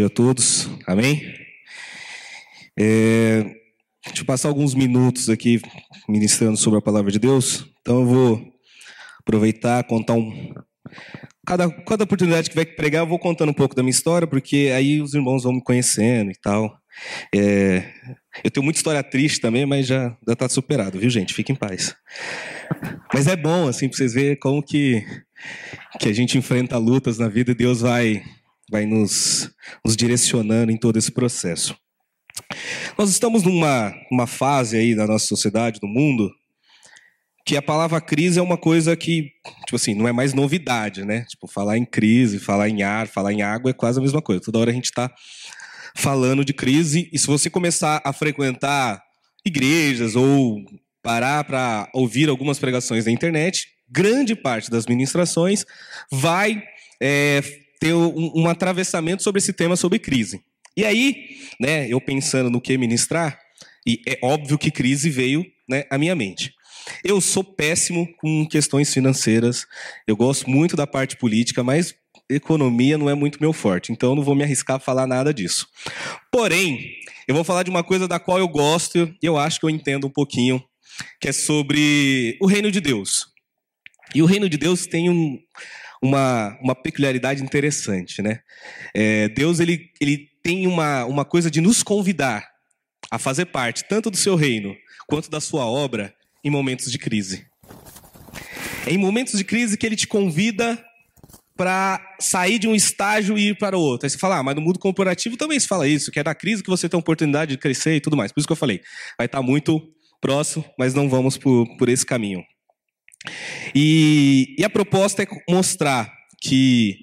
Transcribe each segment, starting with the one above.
dia a todos, amém? É, deixa eu passar alguns minutos aqui ministrando sobre a palavra de Deus. Então eu vou aproveitar, contar um. Cada, cada oportunidade que vai pregar, eu vou contando um pouco da minha história, porque aí os irmãos vão me conhecendo e tal. É, eu tenho muita história triste também, mas já está superado, viu, gente? Fique em paz. Mas é bom, assim, para vocês verem como que, que a gente enfrenta lutas na vida e Deus vai, vai nos, nos direcionando em todo esse processo. Nós estamos numa uma fase aí da nossa sociedade, do mundo, que a palavra crise é uma coisa que, tipo assim, não é mais novidade, né? Tipo, falar em crise, falar em ar, falar em água é quase a mesma coisa. Toda hora a gente está falando de crise, e se você começar a frequentar igrejas ou parar para ouvir algumas pregações na internet, grande parte das ministrações vai é, ter um, um atravessamento sobre esse tema sobre crise. E aí, né, eu pensando no que ministrar, e é óbvio que crise veio né, à minha mente. Eu sou péssimo com questões financeiras, eu gosto muito da parte política, mas economia não é muito meu forte, então não vou me arriscar a falar nada disso. Porém, eu vou falar de uma coisa da qual eu gosto e eu acho que eu entendo um pouquinho, que é sobre o reino de Deus. E o reino de Deus tem um, uma, uma peculiaridade interessante, né? É, Deus ele, ele tem uma, uma coisa de nos convidar a fazer parte tanto do seu reino quanto da sua obra em momentos de crise. É em momentos de crise que ele te convida para sair de um estágio e ir para o outro. Aí você fala, ah, mas no mundo corporativo também se fala isso, que é da crise que você tem a oportunidade de crescer e tudo mais. Por isso que eu falei, vai estar muito próximo, mas não vamos por, por esse caminho. E, e a proposta é mostrar que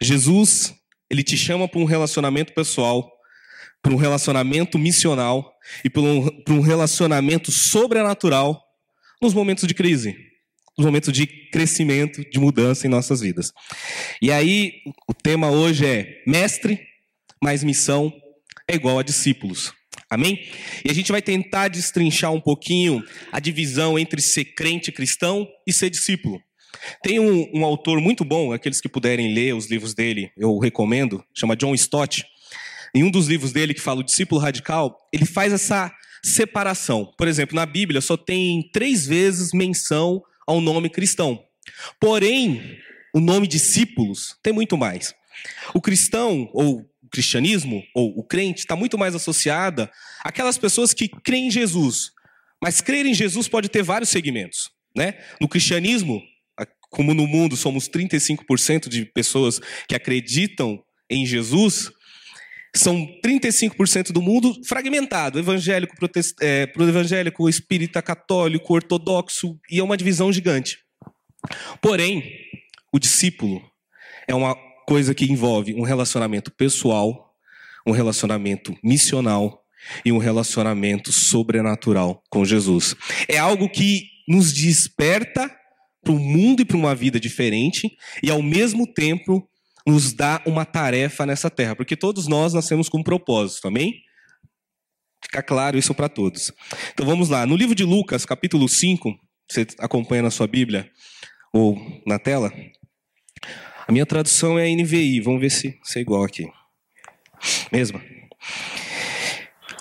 Jesus, ele te chama para um relacionamento pessoal, para um relacionamento missional e para um, para um relacionamento sobrenatural nos momentos de crise, nos momentos de crescimento, de mudança em nossas vidas. E aí, o tema hoje é mestre mais missão é igual a discípulos. Amém? E a gente vai tentar destrinchar um pouquinho a divisão entre ser crente cristão e ser discípulo. Tem um, um, autor muito bom, aqueles que puderem ler os livros dele, eu recomendo, chama John Stott. Em um dos livros dele, que fala o discípulo radical, ele faz essa separação. Por exemplo, na Bíblia só tem três vezes menção ao nome cristão. Porém, o nome discípulos tem muito mais. O cristão, ou o cristianismo, ou o crente, está muito mais associada àquelas pessoas que creem em Jesus. Mas crer em Jesus pode ter vários segmentos. Né? No cristianismo, como no mundo somos 35% de pessoas que acreditam em Jesus, são 35% do mundo fragmentado, evangélico, protest... é, evangélico, espírita, católico, ortodoxo, e é uma divisão gigante. Porém, o discípulo é uma coisa que envolve um relacionamento pessoal, um relacionamento missional e um relacionamento sobrenatural com Jesus. É algo que nos desperta para um mundo e para uma vida diferente e ao mesmo tempo nos dá uma tarefa nessa terra, porque todos nós nascemos com um propósito, amém? Fica claro isso para todos. Então vamos lá. No livro de Lucas, capítulo 5, você acompanha na sua Bíblia ou na tela? A minha tradução é NVI, vamos ver se, se é igual aqui. Mesma.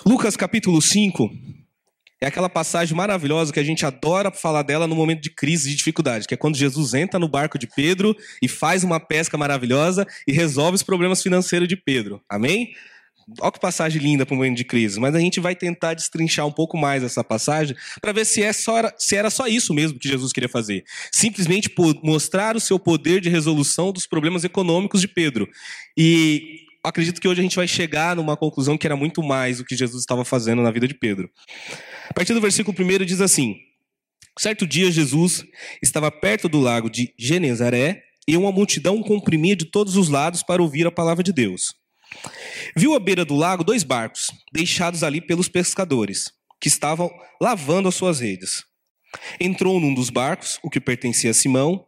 Lucas capítulo 5, é aquela passagem maravilhosa que a gente adora falar dela no momento de crise, de dificuldade, que é quando Jesus entra no barco de Pedro e faz uma pesca maravilhosa e resolve os problemas financeiros de Pedro. Amém? Olha que passagem linda para um momento de crise. Mas a gente vai tentar destrinchar um pouco mais essa passagem para ver se, é só, se era só isso mesmo que Jesus queria fazer. Simplesmente mostrar o seu poder de resolução dos problemas econômicos de Pedro. E acredito que hoje a gente vai chegar numa conclusão que era muito mais o que Jesus estava fazendo na vida de Pedro. A partir do versículo 1 diz assim: Certo dia Jesus estava perto do lago de Genezaré e uma multidão comprimia de todos os lados para ouvir a palavra de Deus. Viu à beira do lago dois barcos, deixados ali pelos pescadores, que estavam lavando as suas redes. Entrou num dos barcos, o que pertencia a Simão,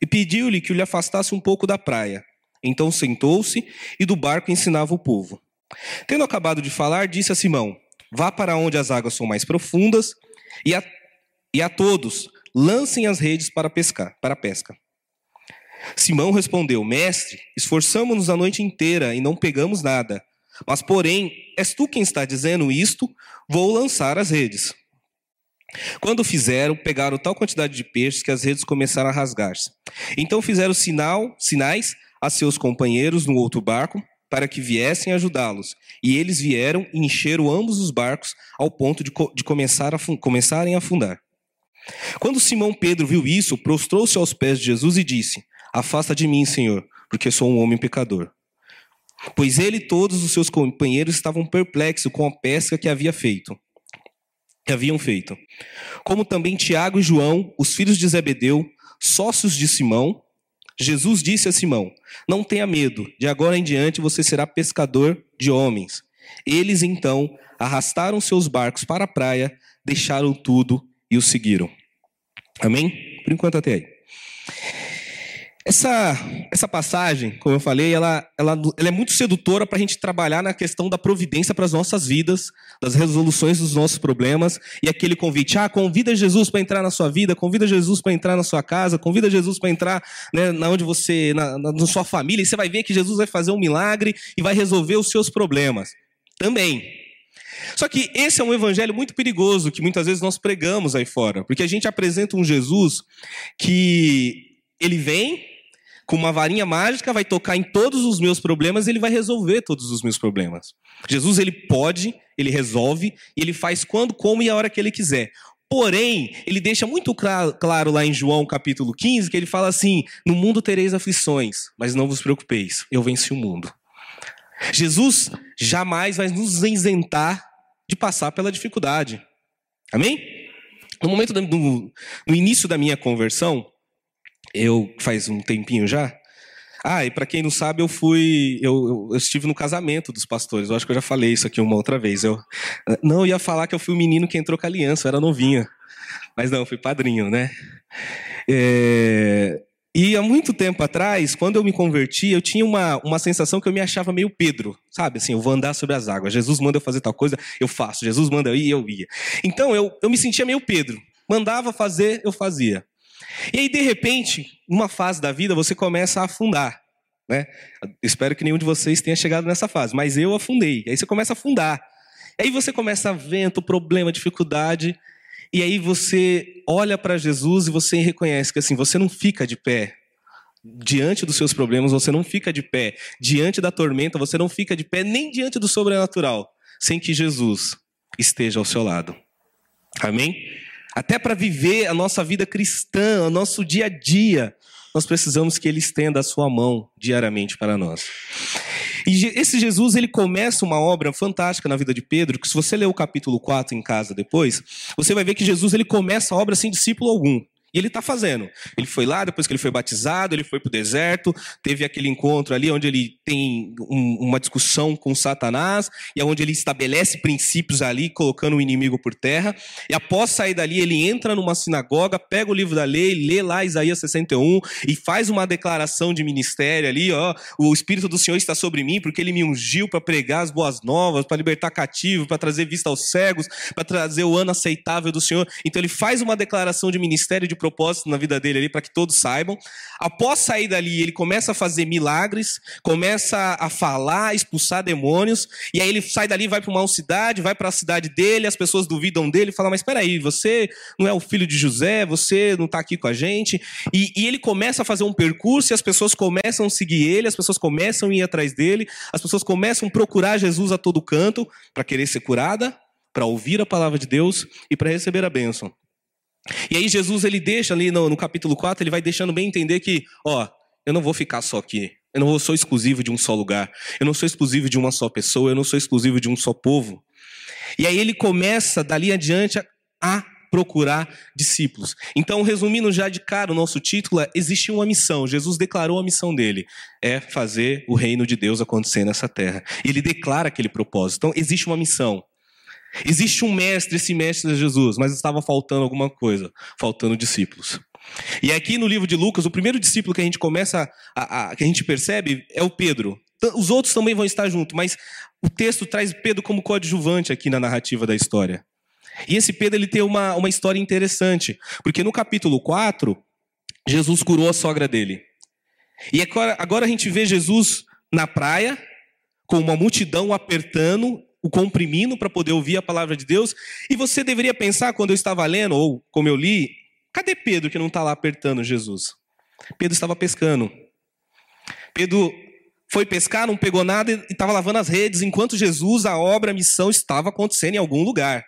e pediu-lhe que o lhe afastasse um pouco da praia. Então sentou-se e do barco ensinava o povo. Tendo acabado de falar, disse a Simão: Vá para onde as águas são mais profundas e a, e a todos lancem as redes para pescar, para a pesca. Simão respondeu: Mestre, esforçamos-nos a noite inteira e não pegamos nada. Mas, porém, és tu quem está dizendo isto, vou lançar as redes. Quando fizeram, pegaram tal quantidade de peixes que as redes começaram a rasgar-se. Então fizeram sinal, sinais a seus companheiros no outro barco para que viessem ajudá-los. E eles vieram e encheram ambos os barcos ao ponto de, de começar a, começarem a afundar. Quando Simão Pedro viu isso, prostrou-se aos pés de Jesus e disse: Afasta de mim, Senhor, porque sou um homem pecador. Pois ele e todos os seus companheiros estavam perplexos com a pesca que havia feito que haviam feito. Como também Tiago e João, os filhos de Zebedeu, sócios de Simão, Jesus disse a Simão: Não tenha medo, de agora em diante você será pescador de homens. Eles então arrastaram seus barcos para a praia, deixaram tudo e o seguiram. Amém? Por enquanto até aí. Essa, essa passagem, como eu falei, ela, ela, ela é muito sedutora para a gente trabalhar na questão da providência para as nossas vidas, das resoluções dos nossos problemas, e aquele convite, ah, convida Jesus para entrar na sua vida, convida Jesus para entrar na sua casa, convida Jesus para entrar né, na onde você, na, na, na sua família, e você vai ver que Jesus vai fazer um milagre e vai resolver os seus problemas. Também. Só que esse é um evangelho muito perigoso que muitas vezes nós pregamos aí fora, porque a gente apresenta um Jesus que ele vem, com uma varinha mágica, vai tocar em todos os meus problemas e ele vai resolver todos os meus problemas. Jesus, ele pode, ele resolve, e ele faz quando, como e a hora que ele quiser. Porém, ele deixa muito claro lá em João capítulo 15 que ele fala assim: No mundo tereis aflições, mas não vos preocupeis, eu venci o mundo. Jesus jamais vai nos isentar de passar pela dificuldade. Amém? No momento do, no início da minha conversão, eu faz um tempinho já. Ah, e para quem não sabe, eu fui, eu, eu, estive no casamento dos pastores. Eu acho que eu já falei isso aqui uma outra vez. Eu não eu ia falar que eu fui o menino que entrou com a aliança, eu era novinha, mas não, fui padrinho, né? É, e há muito tempo atrás, quando eu me converti, eu tinha uma, uma sensação que eu me achava meio Pedro, sabe? Assim, eu vou andar sobre as águas. Jesus manda eu fazer tal coisa, eu faço. Jesus manda eu ir, eu ia. Então eu, eu me sentia meio Pedro. Mandava fazer, eu fazia. E aí, de repente, numa fase da vida, você começa a afundar. Né? Espero que nenhum de vocês tenha chegado nessa fase, mas eu afundei. Aí você começa a afundar. Aí você começa a vento, problema, dificuldade. E aí você olha para Jesus e você reconhece que assim, você não fica de pé diante dos seus problemas, você não fica de pé diante da tormenta, você não fica de pé nem diante do sobrenatural, sem que Jesus esteja ao seu lado. Amém? Até para viver a nossa vida cristã, o nosso dia a dia, nós precisamos que Ele estenda a sua mão diariamente para nós. E esse Jesus, ele começa uma obra fantástica na vida de Pedro, que se você ler o capítulo 4 em casa depois, você vai ver que Jesus ele começa a obra sem discípulo algum. E ele está fazendo. Ele foi lá, depois que ele foi batizado, ele foi para o deserto, teve aquele encontro ali onde ele tem um, uma discussão com Satanás, e é onde ele estabelece princípios ali, colocando o inimigo por terra. E após sair dali, ele entra numa sinagoga, pega o livro da lei, lê lá Isaías 61 e faz uma declaração de ministério ali: ó, o Espírito do Senhor está sobre mim, porque ele me ungiu para pregar as boas novas, para libertar cativo, para trazer vista aos cegos, para trazer o ano aceitável do Senhor. Então ele faz uma declaração de ministério de propósito na vida dele ali para que todos saibam. Após sair dali, ele começa a fazer milagres, começa a falar, expulsar demônios, e aí ele sai dali, vai para uma cidade, vai para a cidade dele, as pessoas duvidam dele, falam: Mas espera aí, você não é o filho de José, você não está aqui com a gente. E, e ele começa a fazer um percurso e as pessoas começam a seguir ele, as pessoas começam a ir atrás dele, as pessoas começam a procurar Jesus a todo canto para querer ser curada, para ouvir a palavra de Deus e para receber a bênção. E aí Jesus ele deixa ali no, no capítulo 4, ele vai deixando bem entender que, ó, eu não vou ficar só aqui. Eu não sou exclusivo de um só lugar. Eu não sou exclusivo de uma só pessoa. Eu não sou exclusivo de um só povo. E aí ele começa dali adiante a, a procurar discípulos. Então, resumindo já de cara o nosso título, é, existe uma missão. Jesus declarou a missão dele, é fazer o reino de Deus acontecer nessa terra. Ele declara aquele propósito. Então, existe uma missão. Existe um mestre, esse mestre é Jesus, mas estava faltando alguma coisa, faltando discípulos. E aqui no livro de Lucas, o primeiro discípulo que a gente começa a, a, que a gente percebe é o Pedro. Os outros também vão estar junto, mas o texto traz Pedro como coadjuvante aqui na narrativa da história. E esse Pedro ele tem uma, uma história interessante, porque no capítulo 4, Jesus curou a sogra dele. E agora, agora a gente vê Jesus na praia, com uma multidão apertando, o comprimindo para poder ouvir a palavra de Deus. E você deveria pensar, quando eu estava lendo, ou como eu li, cadê Pedro que não está lá apertando Jesus? Pedro estava pescando. Pedro foi pescar, não pegou nada e estava lavando as redes, enquanto Jesus, a obra, a missão estava acontecendo em algum lugar.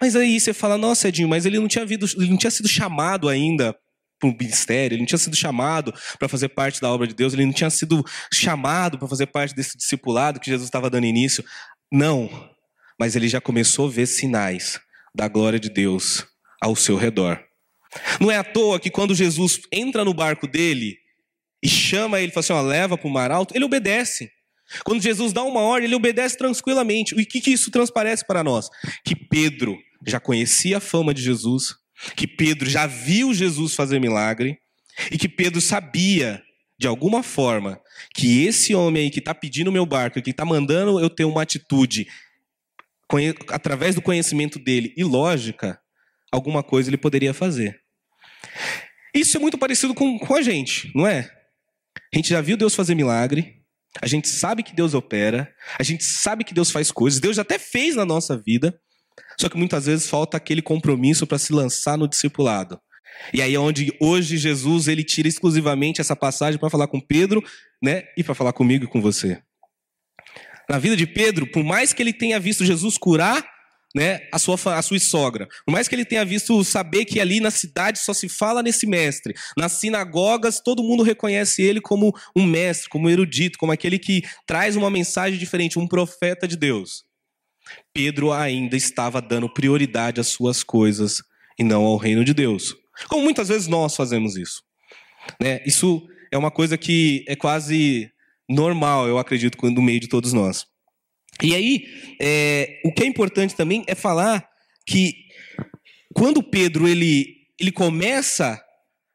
Mas aí você fala, nossa, Edinho, mas ele não tinha, ele não tinha sido chamado ainda para um ministério, ele não tinha sido chamado para fazer parte da obra de Deus, ele não tinha sido chamado para fazer parte desse discipulado que Jesus estava dando início. Não, mas ele já começou a ver sinais da glória de Deus ao seu redor. Não é à toa que quando Jesus entra no barco dele e chama ele, fala assim, ó, leva para o mar alto, ele obedece. Quando Jesus dá uma ordem, ele obedece tranquilamente. E o que, que isso transparece para nós? Que Pedro já conhecia a fama de Jesus, que Pedro já viu Jesus fazer milagre, e que Pedro sabia, de alguma forma, que esse homem aí que está pedindo meu barco, que está mandando eu ter uma atitude, através do conhecimento dele e lógica, alguma coisa ele poderia fazer. Isso é muito parecido com, com a gente, não é? A gente já viu Deus fazer milagre, a gente sabe que Deus opera, a gente sabe que Deus faz coisas, Deus até fez na nossa vida, só que muitas vezes falta aquele compromisso para se lançar no discipulado. E aí é onde hoje Jesus ele tira exclusivamente essa passagem para falar com Pedro, né, e para falar comigo e com você. Na vida de Pedro, por mais que ele tenha visto Jesus curar né, a, sua, a sua sogra. Por mais que ele tenha visto saber que ali na cidade só se fala nesse mestre. Nas sinagogas, todo mundo reconhece ele como um mestre, como um erudito, como aquele que traz uma mensagem diferente, um profeta de Deus. Pedro ainda estava dando prioridade às suas coisas e não ao reino de Deus. Como muitas vezes nós fazemos isso. Né? Isso é uma coisa que é quase normal, eu acredito, no meio de todos nós. E aí, é, o que é importante também é falar que quando Pedro ele, ele começa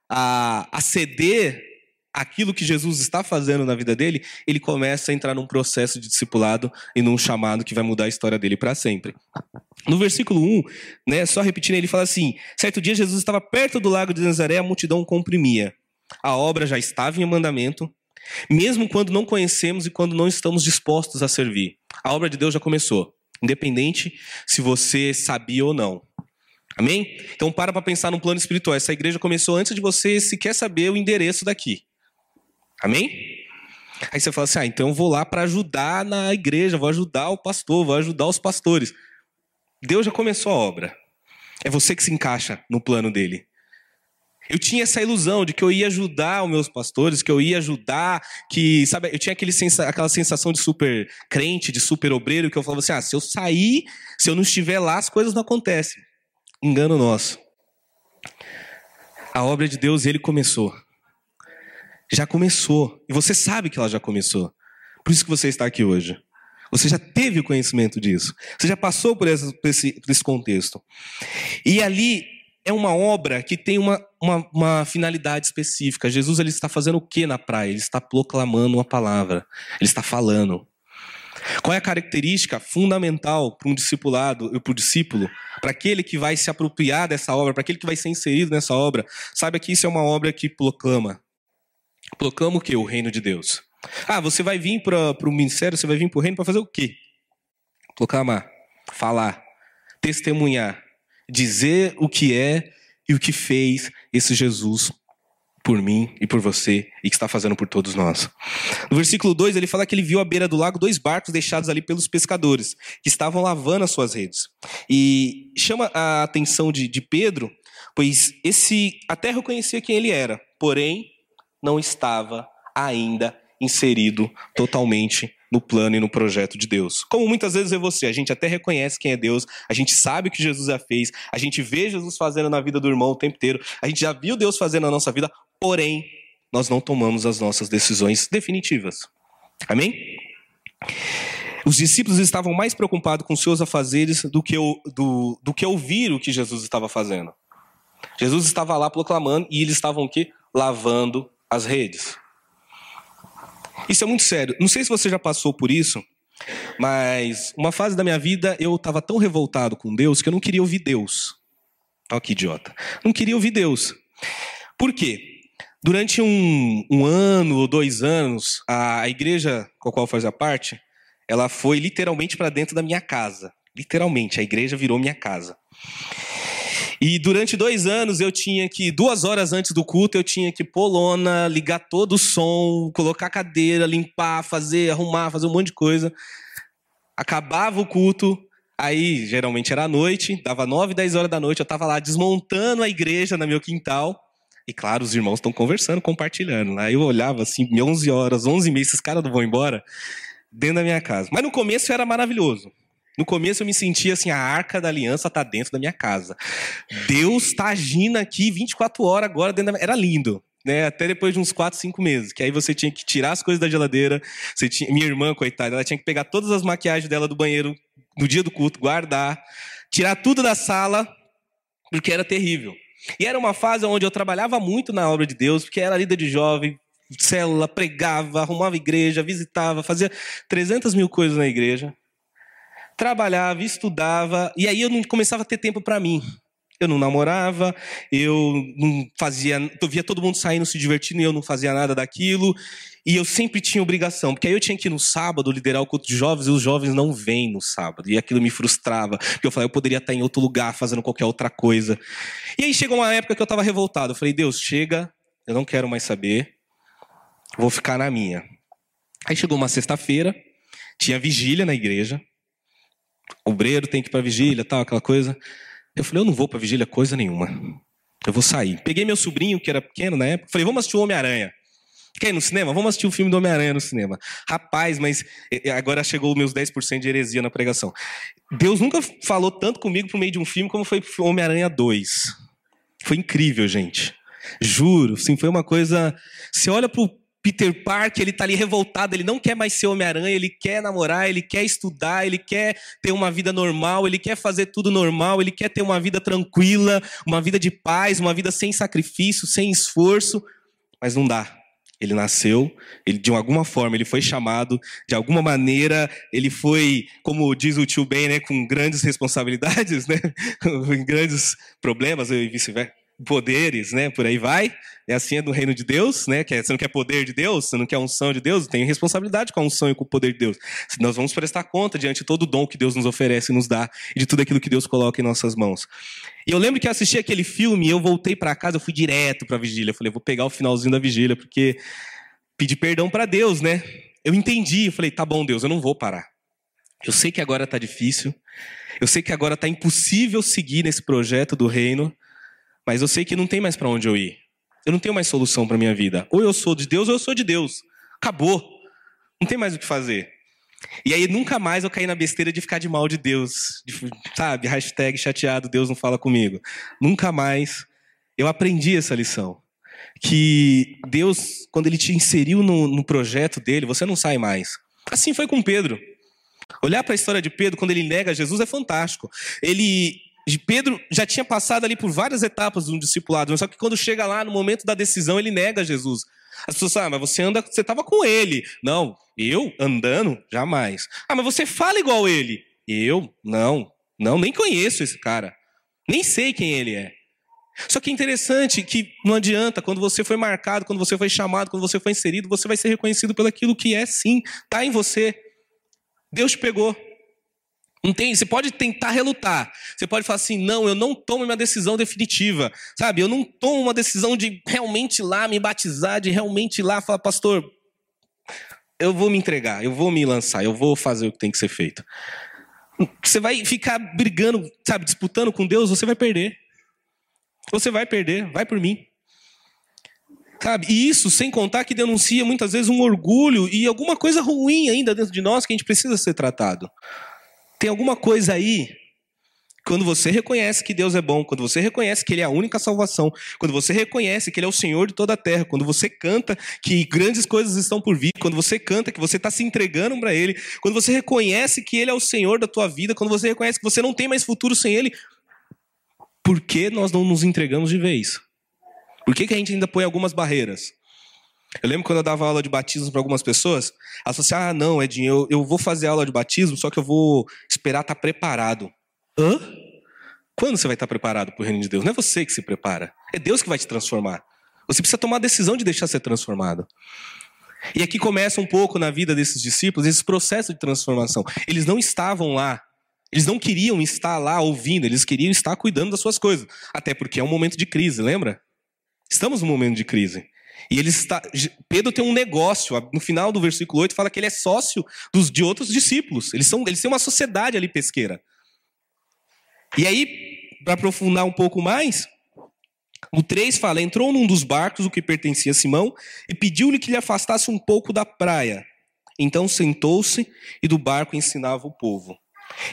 a, a ceder aquilo que Jesus está fazendo na vida dele, ele começa a entrar num processo de discipulado e num chamado que vai mudar a história dele para sempre. No versículo 1, né, só repetindo, ele fala assim: Certo dia Jesus estava perto do lago de Nazaré, a multidão comprimia. A obra já estava em mandamento, mesmo quando não conhecemos e quando não estamos dispostos a servir. A obra de Deus já começou, independente se você sabia ou não. Amém? Então para para pensar no plano espiritual. Essa igreja começou antes de você sequer saber o endereço daqui. Amém? Aí você fala assim: ah, então eu vou lá para ajudar na igreja, vou ajudar o pastor, vou ajudar os pastores. Deus já começou a obra. É você que se encaixa no plano dele. Eu tinha essa ilusão de que eu ia ajudar os meus pastores, que eu ia ajudar, que, sabe, eu tinha aquele sensa, aquela sensação de super crente, de super obreiro, que eu falava assim: ah, se eu sair, se eu não estiver lá, as coisas não acontecem. Engano nosso. A obra de Deus, ele começou. Já começou. E você sabe que ela já começou. Por isso que você está aqui hoje. Você já teve o conhecimento disso. Você já passou por esse, por esse, por esse contexto. E ali é uma obra que tem uma, uma, uma, finalidade específica. Jesus ele está fazendo o que na praia? Ele está proclamando uma palavra. Ele está falando. Qual é a característica fundamental para um discipulado, para o discípulo, para aquele que vai se apropriar dessa obra, para aquele que vai ser inserido nessa obra? Saiba que isso é uma obra que proclama. Proclama o que? O reino de Deus. Ah, você vai vir para o ministério, você vai vir para o reino para fazer o quê? Proclamar, falar, testemunhar, dizer o que é e o que fez esse Jesus por mim e por você e que está fazendo por todos nós. No versículo 2, ele fala que ele viu à beira do lago dois barcos deixados ali pelos pescadores, que estavam lavando as suas redes. E chama a atenção de, de Pedro, pois esse até reconhecia quem ele era, porém não estava ainda inserido totalmente no plano e no projeto de Deus. Como muitas vezes é você, a gente até reconhece quem é Deus, a gente sabe o que Jesus já fez, a gente vê Jesus fazendo na vida do irmão o tempo inteiro, a gente já viu Deus fazendo na nossa vida, porém, nós não tomamos as nossas decisões definitivas. Amém? Os discípulos estavam mais preocupados com seus afazeres do que, o, do, do que ouvir o que Jesus estava fazendo. Jesus estava lá proclamando e eles estavam o quê? Lavando as redes. Isso é muito sério. Não sei se você já passou por isso, mas uma fase da minha vida eu estava tão revoltado com Deus que eu não queria ouvir Deus. Olha que idiota. Não queria ouvir Deus. Por quê? Durante um, um ano ou dois anos, a, a igreja com a qual fazia parte, ela foi literalmente para dentro da minha casa. Literalmente, a igreja virou minha casa. E durante dois anos eu tinha que, duas horas antes do culto, eu tinha que pôr lona, ligar todo o som, colocar cadeira, limpar, fazer, arrumar, fazer um monte de coisa. Acabava o culto, aí geralmente era à noite, dava nove, dez horas da noite, eu estava lá desmontando a igreja no meu quintal. E claro, os irmãos estão conversando, compartilhando. Aí eu olhava assim, 11 horas, 11 meses, esses caras não vão embora, dentro da minha casa. Mas no começo era maravilhoso. No começo eu me sentia assim, a arca da aliança está dentro da minha casa. Deus está agindo aqui 24 horas agora dentro da. Era lindo. Né, até depois de uns 4, 5 meses. Que aí você tinha que tirar as coisas da geladeira. Você tinha... Minha irmã, coitada, ela tinha que pegar todas as maquiagens dela do banheiro no dia do culto, guardar, tirar tudo da sala, porque era terrível. E era uma fase onde eu trabalhava muito na obra de Deus, porque era líder de jovem, célula, pregava, arrumava igreja, visitava, fazia 300 mil coisas na igreja trabalhava, estudava, e aí eu não começava a ter tempo para mim. Eu não namorava, eu não fazia, eu via todo mundo saindo, se divertindo e eu não fazia nada daquilo. E eu sempre tinha obrigação, porque aí eu tinha que ir no sábado liderar o culto de jovens e os jovens não vêm no sábado. E aquilo me frustrava, porque eu falei, eu poderia estar em outro lugar fazendo qualquer outra coisa. E aí chegou uma época que eu estava revoltado. Eu falei, Deus, chega, eu não quero mais saber, vou ficar na minha. Aí chegou uma sexta-feira, tinha vigília na igreja obreiro tem que ir para vigília, tal, aquela coisa. Eu falei, eu não vou para vigília coisa nenhuma. Eu vou sair. Peguei meu sobrinho, que era pequeno na época, falei, vamos assistir o Homem-Aranha. Quer ir no cinema? Vamos assistir o filme do Homem-Aranha no cinema. Rapaz, mas agora chegou meus 10% de heresia na pregação. Deus nunca falou tanto comigo por meio de um filme como foi Homem-Aranha 2. Foi incrível, gente. Juro, sim, foi uma coisa. Você olha pro Peter Parker, ele tá ali revoltado, ele não quer mais ser Homem-Aranha, ele quer namorar, ele quer estudar, ele quer ter uma vida normal, ele quer fazer tudo normal, ele quer ter uma vida tranquila, uma vida de paz, uma vida sem sacrifício, sem esforço, mas não dá. Ele nasceu, ele de alguma forma ele foi chamado, de alguma maneira ele foi, como diz o tio Ben, né, com grandes responsabilidades, né, com grandes problemas e vice-versa poderes, né? Por aí vai. É assim é do reino de Deus, né? É, você não quer poder de Deus, você não quer unção de Deus, tem responsabilidade com a unção e com o poder de Deus. Nós vamos prestar conta diante de todo o dom que Deus nos oferece e nos dá e de tudo aquilo que Deus coloca em nossas mãos. E eu lembro que eu assisti aquele filme eu voltei para casa, eu fui direto para a vigília. Eu falei, vou pegar o finalzinho da vigília porque pedir perdão para Deus, né? Eu entendi, eu falei, tá bom, Deus, eu não vou parar. Eu sei que agora tá difícil. Eu sei que agora tá impossível seguir nesse projeto do reino. Mas eu sei que não tem mais para onde eu ir. Eu não tenho mais solução para minha vida. Ou eu sou de Deus ou eu sou de Deus. Acabou. Não tem mais o que fazer. E aí nunca mais eu caí na besteira de ficar de mal de Deus. De, sabe? Hashtag chateado, Deus não fala comigo. Nunca mais. Eu aprendi essa lição. Que Deus, quando Ele te inseriu no, no projeto dele, você não sai mais. Assim foi com Pedro. Olhar para a história de Pedro, quando ele nega Jesus, é fantástico. Ele Pedro já tinha passado ali por várias etapas do discipulado, só que quando chega lá no momento da decisão, ele nega Jesus. As pessoas ah, mas você anda, você estava com ele. Não, eu andando? Jamais. Ah, mas você fala igual ele. Eu? Não, não, nem conheço esse cara. Nem sei quem ele é. Só que é interessante que não adianta, quando você foi marcado, quando você foi chamado, quando você foi inserido, você vai ser reconhecido pelo aquilo que é sim, está em você. Deus te pegou. Não tem, você pode tentar relutar. Você pode falar assim: não, eu não tomo uma decisão definitiva. Sabe? Eu não tomo uma decisão de realmente ir lá me batizar, de realmente ir lá falar, pastor, eu vou me entregar, eu vou me lançar, eu vou fazer o que tem que ser feito. Você vai ficar brigando, sabe, disputando com Deus, você vai perder. Você vai perder, vai por mim. Sabe? E isso sem contar que denuncia muitas vezes um orgulho e alguma coisa ruim ainda dentro de nós que a gente precisa ser tratado. Tem alguma coisa aí quando você reconhece que Deus é bom, quando você reconhece que Ele é a única salvação, quando você reconhece que Ele é o Senhor de toda a terra, quando você canta que grandes coisas estão por vir, quando você canta que você está se entregando para Ele, quando você reconhece que Ele é o Senhor da tua vida, quando você reconhece que você não tem mais futuro sem Ele, por que nós não nos entregamos de vez? Por que, que a gente ainda põe algumas barreiras? Eu lembro quando eu dava aula de batismo para algumas pessoas, elas falaram assim: ah, não, Edinho, eu, eu vou fazer aula de batismo, só que eu vou esperar estar tá preparado. Hã? Quando você vai estar tá preparado para o reino de Deus? Não é você que se prepara, é Deus que vai te transformar. Você precisa tomar a decisão de deixar ser transformado. E aqui começa um pouco na vida desses discípulos esse processo de transformação. Eles não estavam lá. Eles não queriam estar lá ouvindo, eles queriam estar cuidando das suas coisas. Até porque é um momento de crise, lembra? Estamos num momento de crise. E ele está, Pedro tem um negócio, no final do versículo 8 fala que ele é sócio dos, de outros discípulos. Eles, são, eles têm uma sociedade ali pesqueira. E aí, para aprofundar um pouco mais, o 3 fala: entrou num dos barcos, o que pertencia a Simão, e pediu-lhe que lhe afastasse um pouco da praia. Então sentou-se e do barco ensinava o povo.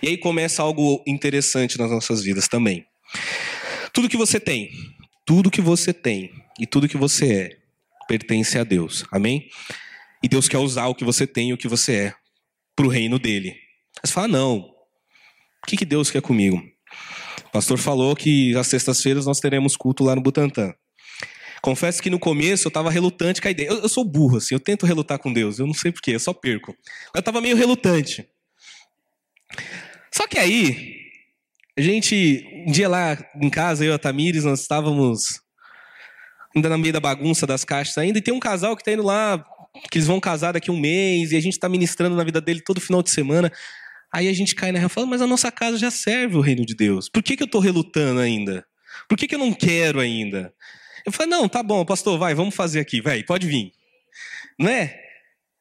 E aí começa algo interessante nas nossas vidas também. Tudo que você tem, tudo que você tem e tudo que você é pertence a Deus. Amém? E Deus quer usar o que você tem e o que você é para o reino dele. Você fala, não. O que, que Deus quer comigo? O pastor falou que às sextas-feiras nós teremos culto lá no Butantã. Confesso que no começo eu estava relutante com a ideia. Eu, eu, sou burro, assim, eu tento relutar com Deus, eu não sei porquê, eu só perco. Eu estava meio relutante. Só que aí, a gente, um dia lá em casa, eu e a Tamires, nós estávamos ainda no meio da bagunça das caixas ainda, e tem um casal que está indo lá, que eles vão casar daqui um mês, e a gente está ministrando na vida dele todo final de semana. Aí a gente cai na real e fala, mas a nossa casa já serve o reino de Deus. Por que, que eu estou relutando ainda? Por que, que eu não quero ainda? Eu falei, não, tá bom, pastor, vai, vamos fazer aqui, vai, pode vir. Não é?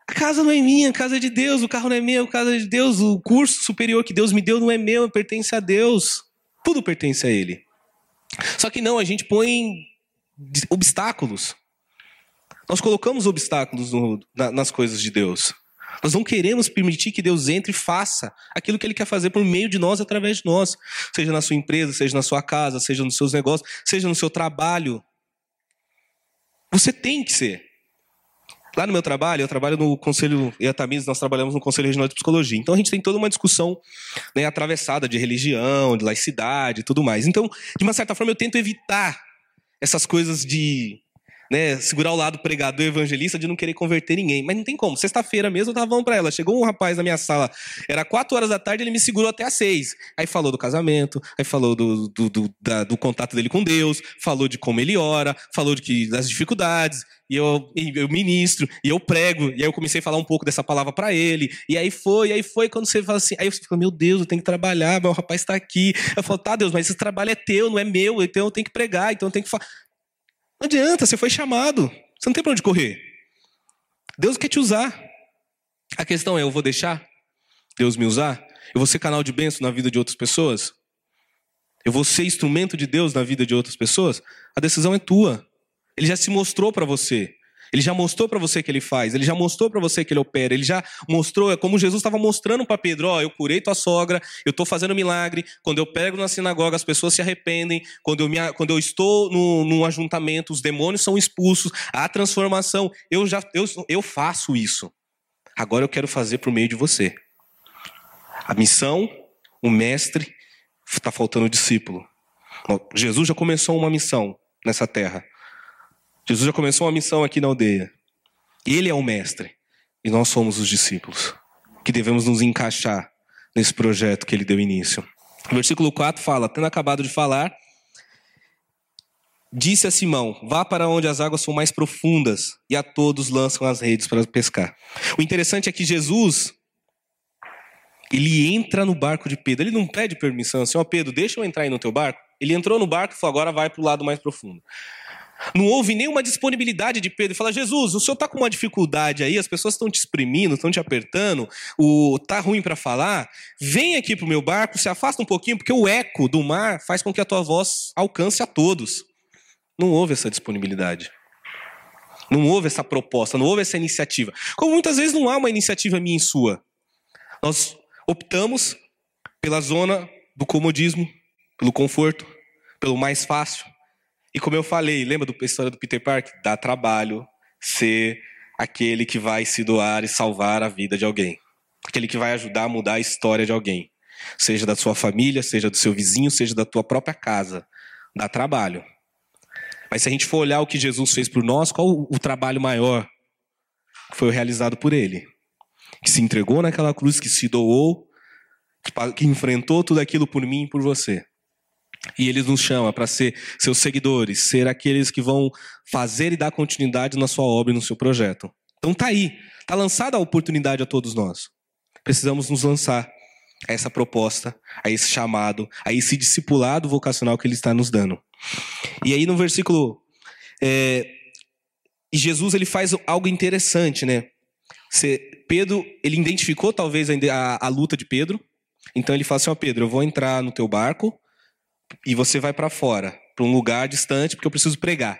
A casa não é minha, a casa é de Deus, o carro não é meu, a casa é de Deus, o curso superior que Deus me deu não é meu, pertence a Deus. Tudo pertence a Ele. Só que não, a gente põe obstáculos. Nós colocamos obstáculos no, na, nas coisas de Deus. Nós não queremos permitir que Deus entre e faça aquilo que Ele quer fazer por meio de nós, através de nós. Seja na sua empresa, seja na sua casa, seja nos seus negócios, seja no seu trabalho. Você tem que ser. Lá no meu trabalho, eu trabalho no Conselho, a Tamires, nós trabalhamos no Conselho Regional de Psicologia. Então a gente tem toda uma discussão né, atravessada de religião, de laicidade e tudo mais. Então, de uma certa forma, eu tento evitar essas coisas de né, segurar o lado pregador evangelista de não querer converter ninguém. Mas não tem como. Sexta-feira mesmo eu tava falando pra ela. Chegou um rapaz na minha sala, era quatro horas da tarde, ele me segurou até às seis. Aí falou do casamento, aí falou do, do, do, da, do contato dele com Deus, falou de como ele ora, falou de que, das dificuldades. E eu, eu ministro, e eu prego, e aí eu comecei a falar um pouco dessa palavra para ele. E aí foi, e aí foi quando você fala assim, aí você fica, meu Deus, eu tenho que trabalhar, mas o rapaz está aqui. Eu falo, tá, Deus, mas esse trabalho é teu, não é meu, então eu tenho que pregar, então eu tenho que falar. Não adianta, você foi chamado. Você não tem para onde correr. Deus quer te usar. A questão é: eu vou deixar Deus me usar? Eu vou ser canal de bênção na vida de outras pessoas? Eu vou ser instrumento de Deus na vida de outras pessoas? A decisão é tua. Ele já se mostrou para você. Ele já mostrou para você que ele faz, ele já mostrou para você que ele opera, ele já mostrou, é como Jesus estava mostrando para Pedro: ó, eu curei tua sogra, eu estou fazendo milagre. Quando eu pego na sinagoga, as pessoas se arrependem. Quando eu, me, quando eu estou no, num ajuntamento, os demônios são expulsos, há transformação. Eu já eu, eu faço isso. Agora eu quero fazer por meio de você. A missão, o mestre, está faltando o discípulo. Jesus já começou uma missão nessa terra. Jesus já começou uma missão aqui na aldeia. Ele é o mestre e nós somos os discípulos que devemos nos encaixar nesse projeto que ele deu início. O versículo 4 fala: Tendo acabado de falar, disse a Simão: Vá para onde as águas são mais profundas, e a todos lançam as redes para pescar. O interessante é que Jesus ele entra no barco de Pedro. Ele não pede permissão ó Pedro, deixa eu entrar aí no teu barco. Ele entrou no barco e falou: agora vai para o lado mais profundo. Não houve nenhuma disponibilidade de Pedro. Fala, Jesus, o senhor está com uma dificuldade aí, as pessoas estão te exprimindo, estão te apertando, o tá ruim para falar. Vem aqui para o meu barco, se afasta um pouquinho, porque o eco do mar faz com que a tua voz alcance a todos. Não houve essa disponibilidade. Não houve essa proposta, não houve essa iniciativa. Como muitas vezes não há uma iniciativa minha e sua. Nós optamos pela zona do comodismo, pelo conforto, pelo mais fácil e como eu falei, lembra da história do Peter Parker? Dá trabalho ser aquele que vai se doar e salvar a vida de alguém. Aquele que vai ajudar a mudar a história de alguém. Seja da sua família, seja do seu vizinho, seja da tua própria casa. Dá trabalho. Mas se a gente for olhar o que Jesus fez por nós, qual o trabalho maior que foi realizado por ele? Que se entregou naquela cruz, que se doou, que enfrentou tudo aquilo por mim e por você. E ele nos chama para ser seus seguidores, ser aqueles que vão fazer e dar continuidade na sua obra e no seu projeto. Então tá aí, tá lançada a oportunidade a todos nós. Precisamos nos lançar a essa proposta, a esse chamado, a esse discipulado vocacional que ele está nos dando. E aí no versículo é, Jesus ele faz algo interessante, né? Pedro ele identificou talvez a, a, a luta de Pedro, então ele fala assim: ó Pedro, eu vou entrar no teu barco e você vai para fora, para um lugar distante, porque eu preciso pregar.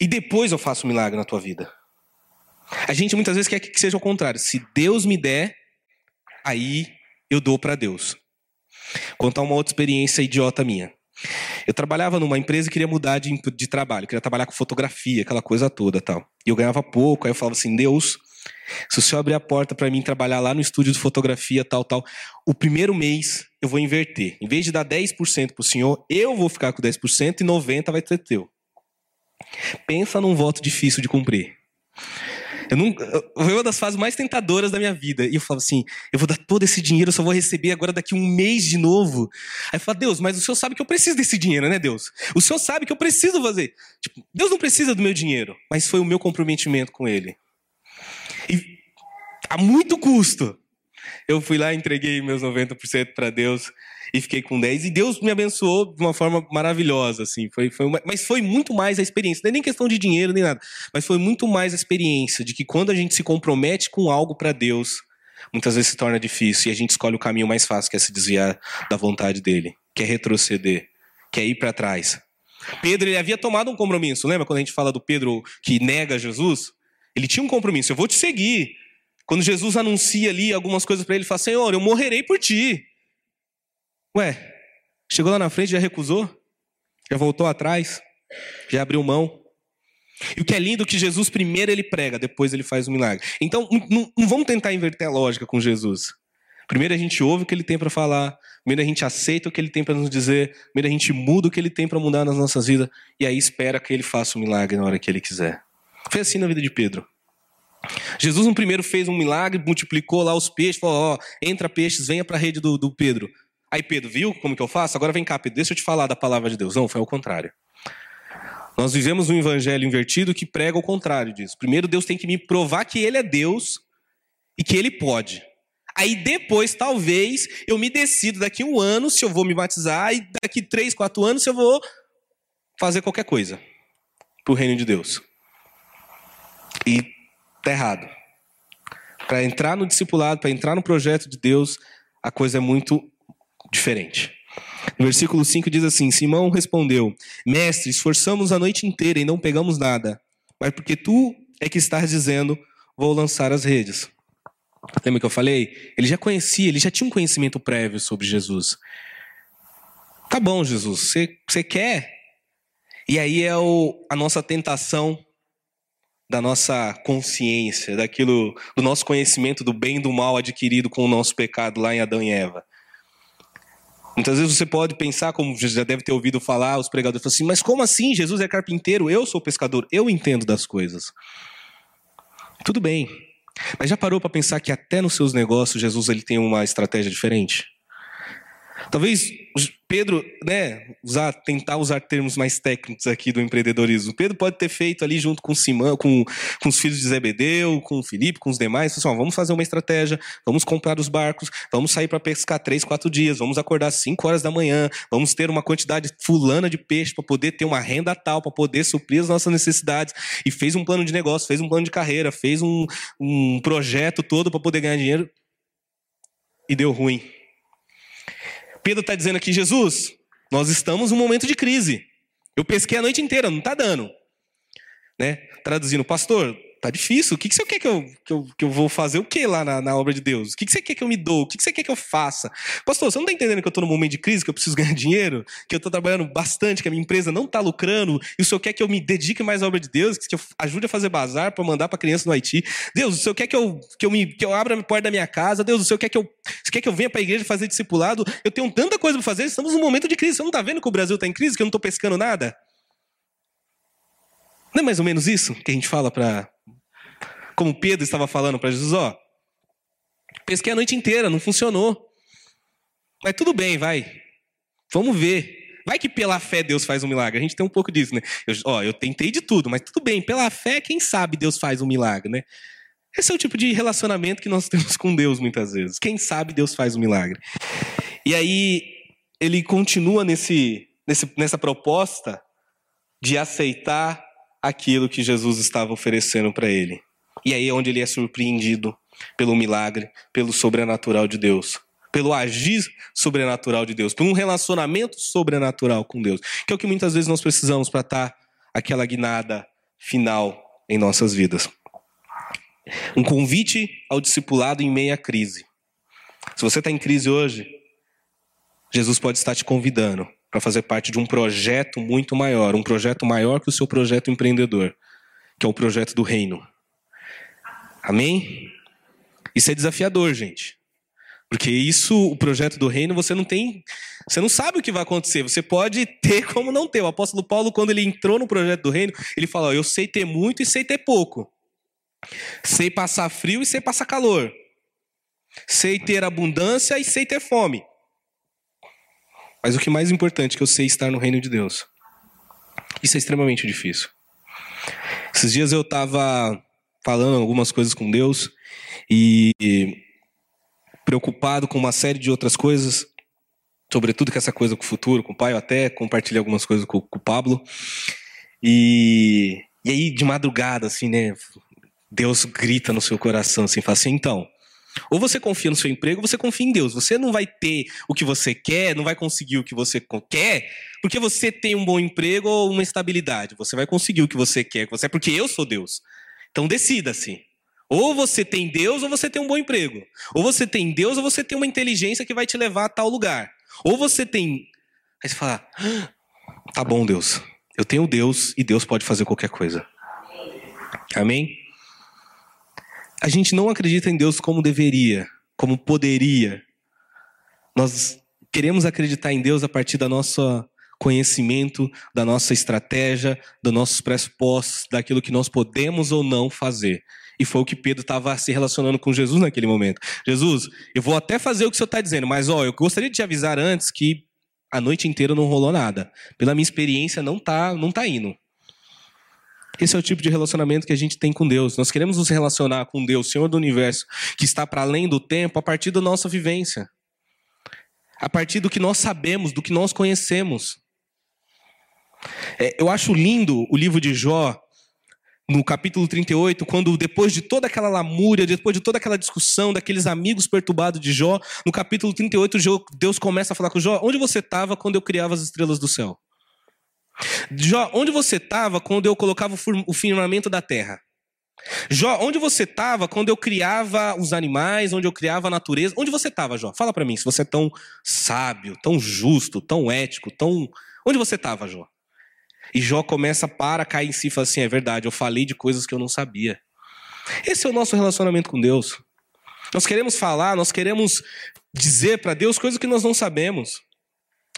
E depois eu faço um milagre na tua vida. A gente muitas vezes quer que seja o contrário. Se Deus me der, aí eu dou para Deus. Contar uma outra experiência idiota minha. Eu trabalhava numa empresa e queria mudar de, de trabalho, queria trabalhar com fotografia, aquela coisa toda tal. E eu ganhava pouco, aí eu falava assim: Deus, se o senhor abrir a porta para mim trabalhar lá no estúdio de fotografia, tal, tal, o primeiro mês eu vou inverter. Em vez de dar 10% para o senhor, eu vou ficar com 10% e 90% vai ser teu. Pensa num voto difícil de cumprir. Eu não, foi uma das fases mais tentadoras da minha vida. E eu falava assim: eu vou dar todo esse dinheiro, eu só vou receber agora daqui um mês de novo. Aí eu falava, Deus, mas o senhor sabe que eu preciso desse dinheiro, né, Deus? O senhor sabe que eu preciso fazer. Tipo, Deus não precisa do meu dinheiro, mas foi o meu comprometimento com ele. A muito custo, eu fui lá, entreguei meus 90% para Deus e fiquei com 10. E Deus me abençoou de uma forma maravilhosa, assim. Foi, foi uma... Mas foi muito mais a experiência. Não é nem questão de dinheiro nem nada. Mas foi muito mais a experiência de que quando a gente se compromete com algo para Deus, muitas vezes se torna difícil e a gente escolhe o caminho mais fácil, que é se desviar da vontade dele, que é retroceder, que é ir para trás. Pedro ele havia tomado um compromisso. Lembra quando a gente fala do Pedro que nega Jesus? Ele tinha um compromisso. Eu vou te seguir. Quando Jesus anuncia ali algumas coisas para ele, ele fala: Senhor, eu morrerei por ti. Ué, chegou lá na frente, já recusou? Já voltou atrás? Já abriu mão? E o que é lindo é que Jesus primeiro ele prega, depois ele faz o milagre. Então, não, não vamos tentar inverter a lógica com Jesus. Primeiro a gente ouve o que ele tem para falar, primeiro a gente aceita o que ele tem para nos dizer, primeiro a gente muda o que ele tem para mudar nas nossas vidas, e aí espera que ele faça o milagre na hora que ele quiser. Foi assim na vida de Pedro. Jesus no primeiro fez um milagre, multiplicou lá os peixes, falou: ó, entra peixes, venha para a rede do, do Pedro. Aí Pedro, viu como que eu faço? Agora vem cá, Pedro, deixa eu te falar da palavra de Deus. Não, foi ao contrário. Nós vivemos um evangelho invertido que prega o contrário disso. Primeiro, Deus tem que me provar que Ele é Deus e que Ele pode. Aí depois, talvez, eu me decido daqui um ano se eu vou me batizar e daqui três, quatro anos se eu vou fazer qualquer coisa para o reino de Deus. E tá errado. Para entrar no discipulado, para entrar no projeto de Deus, a coisa é muito diferente. No versículo 5 diz assim: Simão respondeu: Mestre, esforçamos a noite inteira e não pegamos nada, mas porque tu é que estás dizendo, vou lançar as redes. Lembra que eu falei? Ele já conhecia, ele já tinha um conhecimento prévio sobre Jesus. Tá bom, Jesus, você quer? E aí é o, a nossa tentação da nossa consciência, daquilo, do nosso conhecimento do bem e do mal adquirido com o nosso pecado lá em Adão e Eva. Muitas vezes você pode pensar, como já deve ter ouvido falar, os pregadores falam assim, mas como assim? Jesus é carpinteiro, eu sou pescador, eu entendo das coisas. Tudo bem. Mas já parou para pensar que até nos seus negócios Jesus ele tem uma estratégia diferente? Talvez Pedro, né, usar, tentar usar termos mais técnicos aqui do empreendedorismo. Pedro pode ter feito ali junto com Simão, com, com os filhos de Zebedeu, com Felipe, com os demais, assim, vamos fazer uma estratégia, vamos comprar os barcos, vamos sair para pescar três, quatro dias, vamos acordar cinco horas da manhã, vamos ter uma quantidade fulana de peixe para poder ter uma renda tal, para poder suprir as nossas necessidades. E fez um plano de negócio, fez um plano de carreira, fez um, um projeto todo para poder ganhar dinheiro. E deu ruim Pedro está dizendo aqui, Jesus, nós estamos num momento de crise. Eu pesquei a noite inteira, não está dando. Né? Traduzindo, pastor, tá difícil. O que, que você quer que eu, que eu, que eu vou fazer o que lá na, na, obra de Deus? O que, que você quer que eu me dou? O que, que você quer que eu faça? Pastor, você não está entendendo que eu estou num momento de crise, que eu preciso ganhar dinheiro, que eu estou trabalhando bastante, que a minha empresa não está lucrando, e o senhor quer que eu me dedique mais à obra de Deus, que eu ajude a fazer bazar para mandar para criança no Haiti? Deus, o senhor quer que eu, que eu, me, que eu abra a porta da minha casa? Deus, o senhor quer que eu, você quer que eu venha para a igreja fazer discipulado? Eu tenho tanta coisa para fazer, estamos num momento de crise. Você não está vendo que o Brasil está em crise, que eu não estou pescando nada? Não é mais ou menos isso que a gente fala para como Pedro estava falando para Jesus, ó, pesquei a noite inteira, não funcionou. Mas tudo bem, vai. Vamos ver. Vai que pela fé Deus faz um milagre. A gente tem um pouco disso, né? Eu, ó, eu tentei de tudo, mas tudo bem. Pela fé, quem sabe Deus faz um milagre, né? Esse é o tipo de relacionamento que nós temos com Deus muitas vezes. Quem sabe Deus faz um milagre. E aí ele continua nesse, nesse, nessa proposta de aceitar aquilo que Jesus estava oferecendo para ele. E aí é onde ele é surpreendido pelo milagre, pelo sobrenatural de Deus, pelo agir sobrenatural de Deus, por um relacionamento sobrenatural com Deus, que é o que muitas vezes nós precisamos para estar tá aquela guinada final em nossas vidas. Um convite ao discipulado em meia crise. Se você está em crise hoje, Jesus pode estar te convidando para fazer parte de um projeto muito maior, um projeto maior que o seu projeto empreendedor, que é o projeto do reino. Amém? Isso é desafiador, gente. Porque isso, o projeto do reino, você não tem, você não sabe o que vai acontecer. Você pode ter como não ter. O apóstolo Paulo, quando ele entrou no projeto do reino, ele falou: "Eu sei ter muito e sei ter pouco. Sei passar frio e sei passar calor. Sei ter abundância e sei ter fome. Mas o que mais importante é que eu sei estar no reino de Deus. Isso é extremamente difícil. Esses dias eu estava falando algumas coisas com Deus e preocupado com uma série de outras coisas, sobretudo com essa coisa com o futuro, com o pai. Eu até compartilhei algumas coisas com, com o Pablo. E, e aí, de madrugada, assim, né? Deus grita no seu coração, assim, fala assim: então, ou você confia no seu emprego, ou você confia em Deus. Você não vai ter o que você quer, não vai conseguir o que você quer, porque você tem um bom emprego ou uma estabilidade. Você vai conseguir o que você quer, porque eu sou Deus. Então decida-se. Ou você tem Deus ou você tem um bom emprego. Ou você tem Deus ou você tem uma inteligência que vai te levar a tal lugar. Ou você tem. Aí você fala: ah, tá bom, Deus. Eu tenho Deus e Deus pode fazer qualquer coisa. Amém? a gente não acredita em Deus como deveria, como poderia. Nós queremos acreditar em Deus a partir da nossa conhecimento, da nossa estratégia, dos nossos pressupostos, daquilo que nós podemos ou não fazer. E foi o que Pedro estava se relacionando com Jesus naquele momento. Jesus, eu vou até fazer o que o senhor está dizendo, mas ó, eu gostaria de te avisar antes que a noite inteira não rolou nada. Pela minha experiência, não tá, não tá indo. Esse é o tipo de relacionamento que a gente tem com Deus. Nós queremos nos relacionar com Deus, Senhor do universo, que está para além do tempo, a partir da nossa vivência. A partir do que nós sabemos, do que nós conhecemos. É, eu acho lindo o livro de Jó, no capítulo 38, quando depois de toda aquela lamúria, depois de toda aquela discussão daqueles amigos perturbados de Jó, no capítulo 38, Deus começa a falar com Jó: onde você estava quando eu criava as estrelas do céu? Jó, onde você estava quando eu colocava o firmamento da terra? Jó, onde você estava quando eu criava os animais, onde eu criava a natureza? Onde você estava, Jó? Fala para mim, se você é tão sábio, tão justo, tão ético, tão. Onde você estava, Jó? E Jó começa para cair em si e fala assim: é verdade, eu falei de coisas que eu não sabia. Esse é o nosso relacionamento com Deus. Nós queremos falar, nós queremos dizer para Deus coisas que nós não sabemos.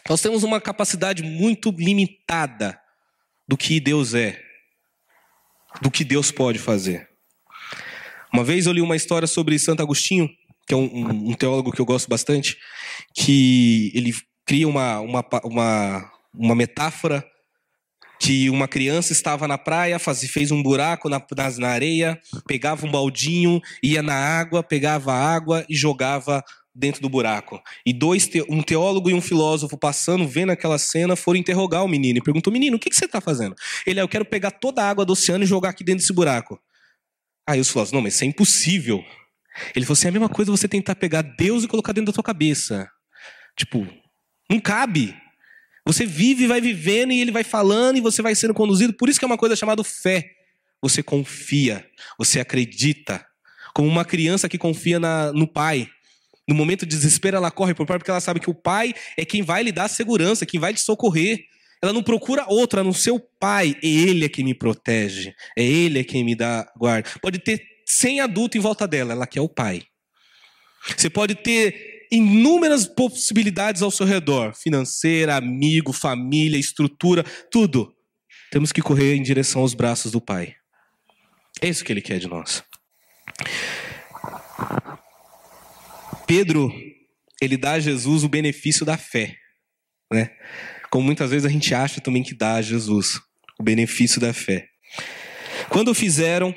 Nós temos uma capacidade muito limitada do que Deus é, do que Deus pode fazer. Uma vez eu li uma história sobre Santo Agostinho, que é um, um teólogo que eu gosto bastante, que ele cria uma, uma, uma, uma metáfora que uma criança estava na praia, faz, fez um buraco na, na areia, pegava um baldinho, ia na água, pegava água e jogava dentro do buraco. E dois, um teólogo e um filósofo passando, vendo aquela cena, foram interrogar o menino e perguntou: Menino, o que, que você está fazendo? Ele, ah, eu quero pegar toda a água do oceano e jogar aqui dentro desse buraco. Aí os filósofos: Não, mas isso é impossível. Ele falou assim: é a mesma coisa você tentar pegar Deus e colocar dentro da tua cabeça. Tipo, não cabe. Você vive, vai vivendo e ele vai falando e você vai sendo conduzido. Por isso que é uma coisa chamada fé. Você confia, você acredita. Como uma criança que confia na, no pai. No momento de desespero, ela corre para o pai porque ela sabe que o pai é quem vai lhe dar segurança, quem vai te socorrer. Ela não procura outra, no seu pai. É ele é quem me protege. É ele é quem me dá guarda. Pode ter 100 adultos em volta dela, ela quer o pai. Você pode ter inúmeras possibilidades ao seu redor financeira, amigo, família, estrutura, tudo. Temos que correr em direção aos braços do pai. É isso que ele quer de nós. Pedro, ele dá a Jesus o benefício da fé. né? Como muitas vezes a gente acha também que dá a Jesus o benefício da fé. Quando fizeram,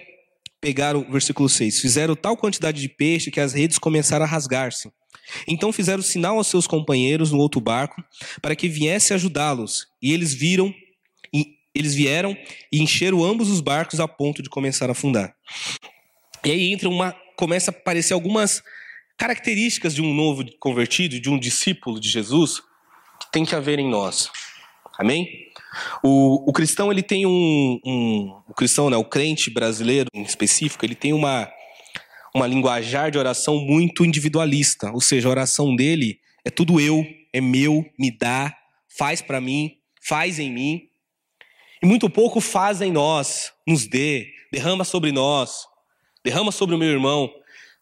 pegaram, versículo 6, fizeram tal quantidade de peixe que as redes começaram a rasgar-se. Então fizeram sinal aos seus companheiros no outro barco para que viesse ajudá-los. E eles viram, e eles vieram e encheram ambos os barcos a ponto de começar a afundar. E aí entra uma, começa a aparecer algumas características de um novo convertido, de um discípulo de Jesus, que tem que haver em nós. Amém? O, o cristão ele tem um, um, o cristão, né, o crente brasileiro em específico, ele tem uma uma linguajar de oração muito individualista, ou seja, a oração dele é tudo eu, é meu, me dá, faz para mim, faz em mim. E muito pouco faz em nós, nos dê, derrama sobre nós, derrama sobre o meu irmão.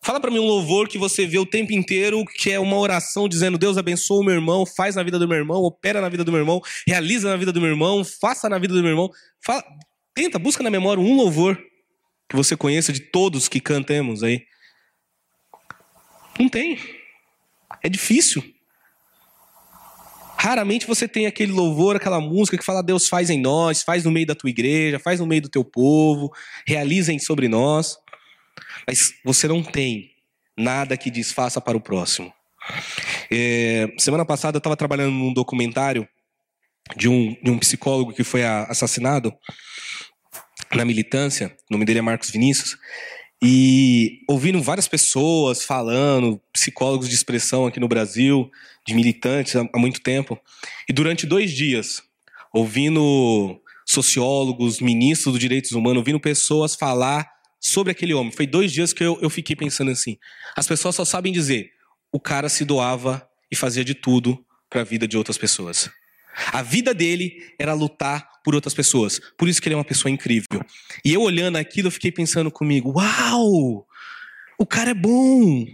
Fala para mim um louvor que você vê o tempo inteiro, que é uma oração dizendo: Deus abençoa o meu irmão, faz na vida do meu irmão, opera na vida do meu irmão, realiza na vida do meu irmão, faça na vida do meu irmão. Fala, tenta, busca na memória um louvor que você conheça de todos que cantemos aí? Não tem. É difícil. Raramente você tem aquele louvor, aquela música que fala Deus faz em nós, faz no meio da tua igreja, faz no meio do teu povo, realiza sobre nós. Mas você não tem nada que diz faça para o próximo. É, semana passada eu estava trabalhando num documentário de um, de um psicólogo que foi assassinado na militância, o nome dele é Marcos Vinícius, e ouvindo várias pessoas falando, psicólogos de expressão aqui no Brasil, de militantes há muito tempo, e durante dois dias, ouvindo sociólogos, ministros dos direitos humanos, ouvindo pessoas falar sobre aquele homem. Foi dois dias que eu, eu fiquei pensando assim. As pessoas só sabem dizer: o cara se doava e fazia de tudo para a vida de outras pessoas. A vida dele era lutar por outras pessoas. Por isso que ele é uma pessoa incrível. E eu olhando aquilo, eu fiquei pensando comigo: uau! O cara é bom!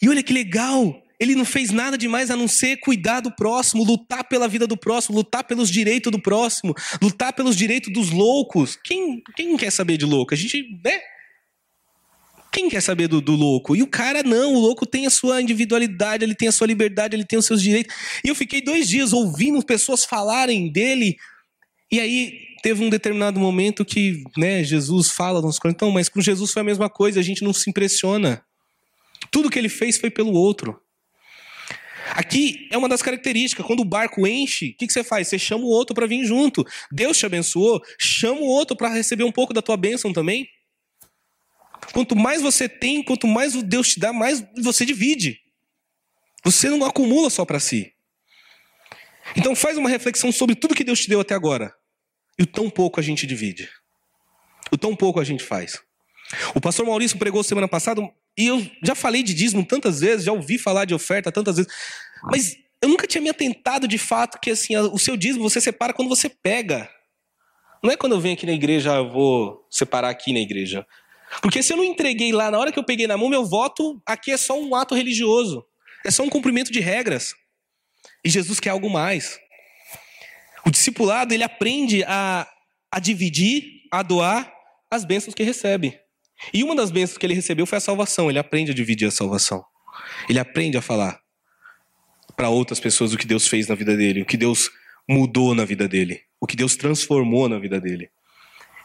E olha que legal! Ele não fez nada demais a não ser cuidar do próximo, lutar pela vida do próximo, lutar pelos direitos do próximo, lutar pelos direitos dos loucos. Quem, quem quer saber de louco? A gente, né? Quem quer saber do, do, louco? E o cara não, o louco tem a sua individualidade, ele tem a sua liberdade, ele tem os seus direitos. E eu fiquei dois dias ouvindo pessoas falarem dele. E aí teve um determinado momento que né, Jesus fala nos então, mas com Jesus foi a mesma coisa, a gente não se impressiona. Tudo que ele fez foi pelo outro. Aqui é uma das características. Quando o barco enche, o que, que você faz? Você chama o outro para vir junto. Deus te abençoou, chama o outro para receber um pouco da tua bênção também. Quanto mais você tem, quanto mais Deus te dá, mais você divide. Você não acumula só para si. Então faz uma reflexão sobre tudo que Deus te deu até agora. E o tão pouco a gente divide. O tão pouco a gente faz. O pastor Maurício pregou semana passada, e eu já falei de dízimo tantas vezes, já ouvi falar de oferta tantas vezes, mas eu nunca tinha me atentado de fato que assim, o seu dízimo você separa quando você pega. Não é quando eu venho aqui na igreja, eu vou separar aqui na igreja. Porque se eu não entreguei lá, na hora que eu peguei na mão, meu voto aqui é só um ato religioso. É só um cumprimento de regras. E Jesus quer algo mais. O discipulado, ele aprende a, a dividir, a doar as bênçãos que recebe. E uma das bênçãos que ele recebeu foi a salvação. Ele aprende a dividir a salvação. Ele aprende a falar para outras pessoas o que Deus fez na vida dele, o que Deus mudou na vida dele, o que Deus transformou na vida dele.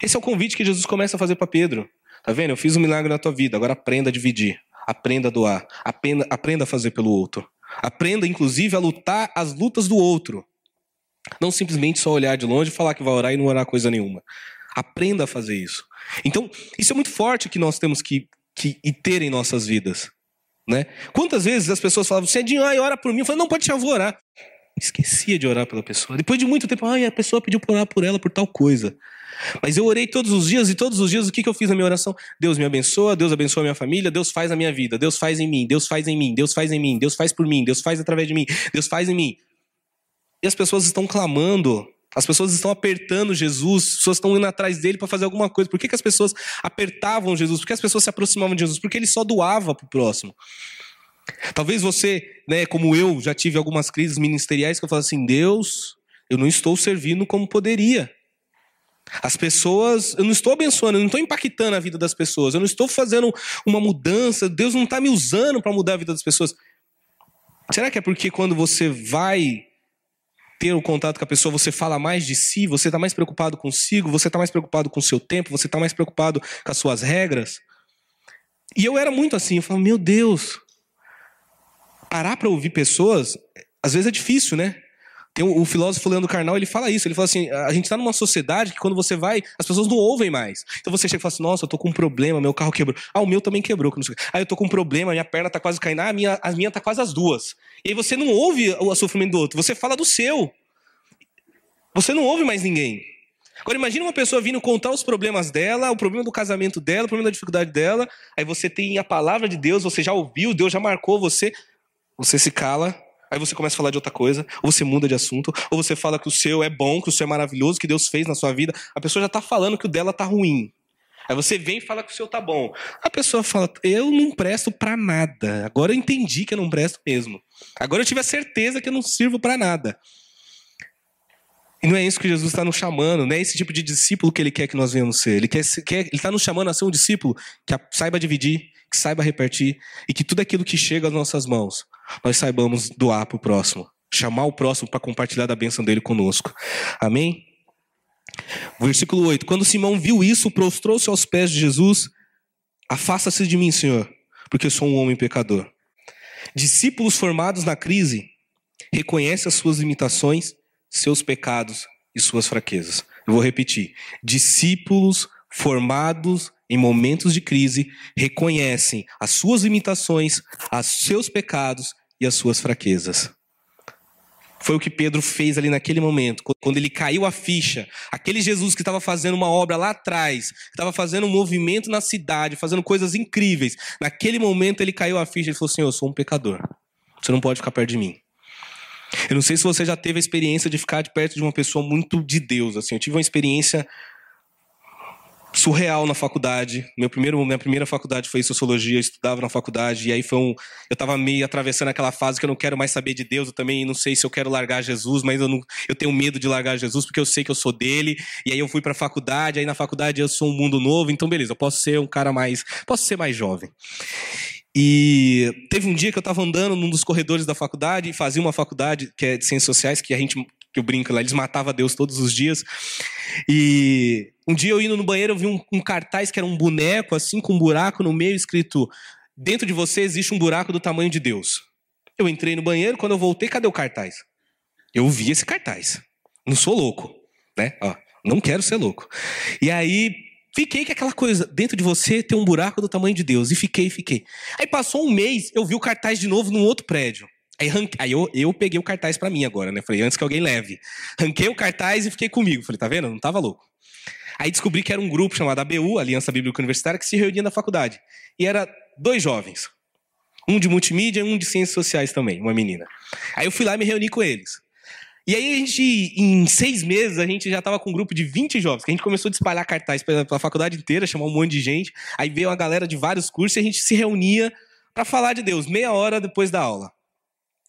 Esse é o convite que Jesus começa a fazer para Pedro. Tá vendo? Eu fiz um milagre na tua vida, agora aprenda a dividir, aprenda a doar, aprenda, aprenda a fazer pelo outro. Aprenda, inclusive, a lutar as lutas do outro. Não simplesmente só olhar de longe e falar que vai orar e não orar coisa nenhuma. Aprenda a fazer isso. Então, isso é muito forte que nós temos que, que ter em nossas vidas. Né? Quantas vezes as pessoas falavam, é ai, ora por mim. Eu falei, não, pode deixar, eu vou orar. Esquecia de orar pela pessoa. Depois de muito tempo, ai, a pessoa pediu para orar por ela por tal coisa. Mas eu orei todos os dias e todos os dias o que, que eu fiz na minha oração? Deus me abençoa, Deus abençoa a minha família, Deus faz a minha vida, Deus faz em mim, Deus faz em mim, Deus faz em mim, Deus faz por mim, Deus faz através de mim, Deus faz em mim. E as pessoas estão clamando, as pessoas estão apertando Jesus, as pessoas estão indo atrás dele para fazer alguma coisa. Por que, que as pessoas apertavam Jesus? Por que as pessoas se aproximavam de Jesus? Porque ele só doava para o próximo. Talvez você, né, como eu, já tive algumas crises ministeriais que eu falo assim: Deus, eu não estou servindo como poderia. As pessoas, eu não estou abençoando, eu não estou impactando a vida das pessoas, eu não estou fazendo uma mudança, Deus não está me usando para mudar a vida das pessoas. Será que é porque quando você vai ter o contato com a pessoa, você fala mais de si, você está mais preocupado consigo, você está mais preocupado com o seu tempo, você está mais preocupado com as suas regras. E eu era muito assim, eu falava, meu Deus, parar para ouvir pessoas, às vezes é difícil, né? Tem o, o filósofo Leandro Carnal, ele fala isso, ele fala assim, a gente está numa sociedade que quando você vai, as pessoas não ouvem mais. Então você chega e fala assim, nossa, eu tô com um problema, meu carro quebrou. Ah, o meu também quebrou. Ah, eu tô com um problema, minha perna tá quase caindo. Ah, a minha, a minha tá quase as duas. E aí você não ouve o sofrimento do outro, você fala do seu. Você não ouve mais ninguém. Agora imagine uma pessoa vindo contar os problemas dela, o problema do casamento dela, o problema da dificuldade dela. Aí você tem a palavra de Deus, você já ouviu, Deus já marcou você. Você se cala, Aí você começa a falar de outra coisa, ou você muda de assunto, ou você fala que o seu é bom, que o seu é maravilhoso, que Deus fez na sua vida. A pessoa já está falando que o dela tá ruim. Aí você vem e fala que o seu tá bom. A pessoa fala: "Eu não presto para nada. Agora eu entendi que eu não presto mesmo. Agora eu tive a certeza que eu não sirvo para nada." E não é isso que Jesus está nos chamando, não é esse tipo de discípulo que ele quer que nós venhamos ser. Ele quer, quer ele está nos chamando a ser um discípulo que saiba dividir, que saiba repartir e que tudo aquilo que chega às nossas mãos nós saibamos doar para o próximo, chamar o próximo para compartilhar da bênção dele conosco. Amém? Versículo 8: Quando Simão viu isso, prostrou-se aos pés de Jesus: Afasta-se de mim, Senhor, porque sou um homem pecador. Discípulos formados na crise reconhecem as suas limitações, seus pecados e suas fraquezas. Eu vou repetir: discípulos formados em momentos de crise, reconhecem as suas limitações, os seus pecados e as suas fraquezas. Foi o que Pedro fez ali naquele momento, quando ele caiu a ficha. Aquele Jesus que estava fazendo uma obra lá atrás, que estava fazendo um movimento na cidade, fazendo coisas incríveis. Naquele momento ele caiu a ficha e falou: Senhor, eu sou um pecador. Você não pode ficar perto de mim. Eu não sei se você já teve a experiência de ficar de perto de uma pessoa muito de Deus. Assim, eu tive uma experiência surreal na faculdade. Meu primeiro, minha primeira faculdade foi sociologia, eu estudava na faculdade, e aí foi um. Eu estava meio atravessando aquela fase que eu não quero mais saber de Deus, eu também não sei se eu quero largar Jesus, mas eu, não, eu tenho medo de largar Jesus porque eu sei que eu sou dele. E aí eu fui para a faculdade, aí na faculdade eu sou um mundo novo, então beleza, eu posso ser um cara mais. Posso ser mais jovem. E teve um dia que eu estava andando num dos corredores da faculdade e fazia uma faculdade que é de ciências sociais, que a gente que eu brinco lá, eles matavam Deus todos os dias. E um dia eu indo no banheiro, eu vi um, um cartaz que era um boneco, assim, com um buraco no meio, escrito: Dentro de você existe um buraco do tamanho de Deus. Eu entrei no banheiro, quando eu voltei, cadê o cartaz? Eu vi esse cartaz. Não sou louco, né? Ó, não quero ser louco. E aí fiquei com aquela coisa, dentro de você tem um buraco do tamanho de Deus. E fiquei, fiquei. Aí passou um mês, eu vi o cartaz de novo num outro prédio. Aí, aí eu, eu peguei o cartaz para mim agora, né? Falei, antes que alguém leve. Ranquei o cartaz e fiquei comigo. Falei, tá vendo? Não tava louco. Aí descobri que era um grupo chamado ABU, Aliança Bíblica Universitária, que se reunia na faculdade. E era dois jovens. Um de multimídia e um de ciências sociais também, uma menina. Aí eu fui lá e me reuni com eles. E aí a gente, em seis meses, a gente já estava com um grupo de 20 jovens, que a gente começou a espalhar cartaz pela faculdade inteira, chamar um monte de gente. Aí veio uma galera de vários cursos e a gente se reunia para falar de Deus, meia hora depois da aula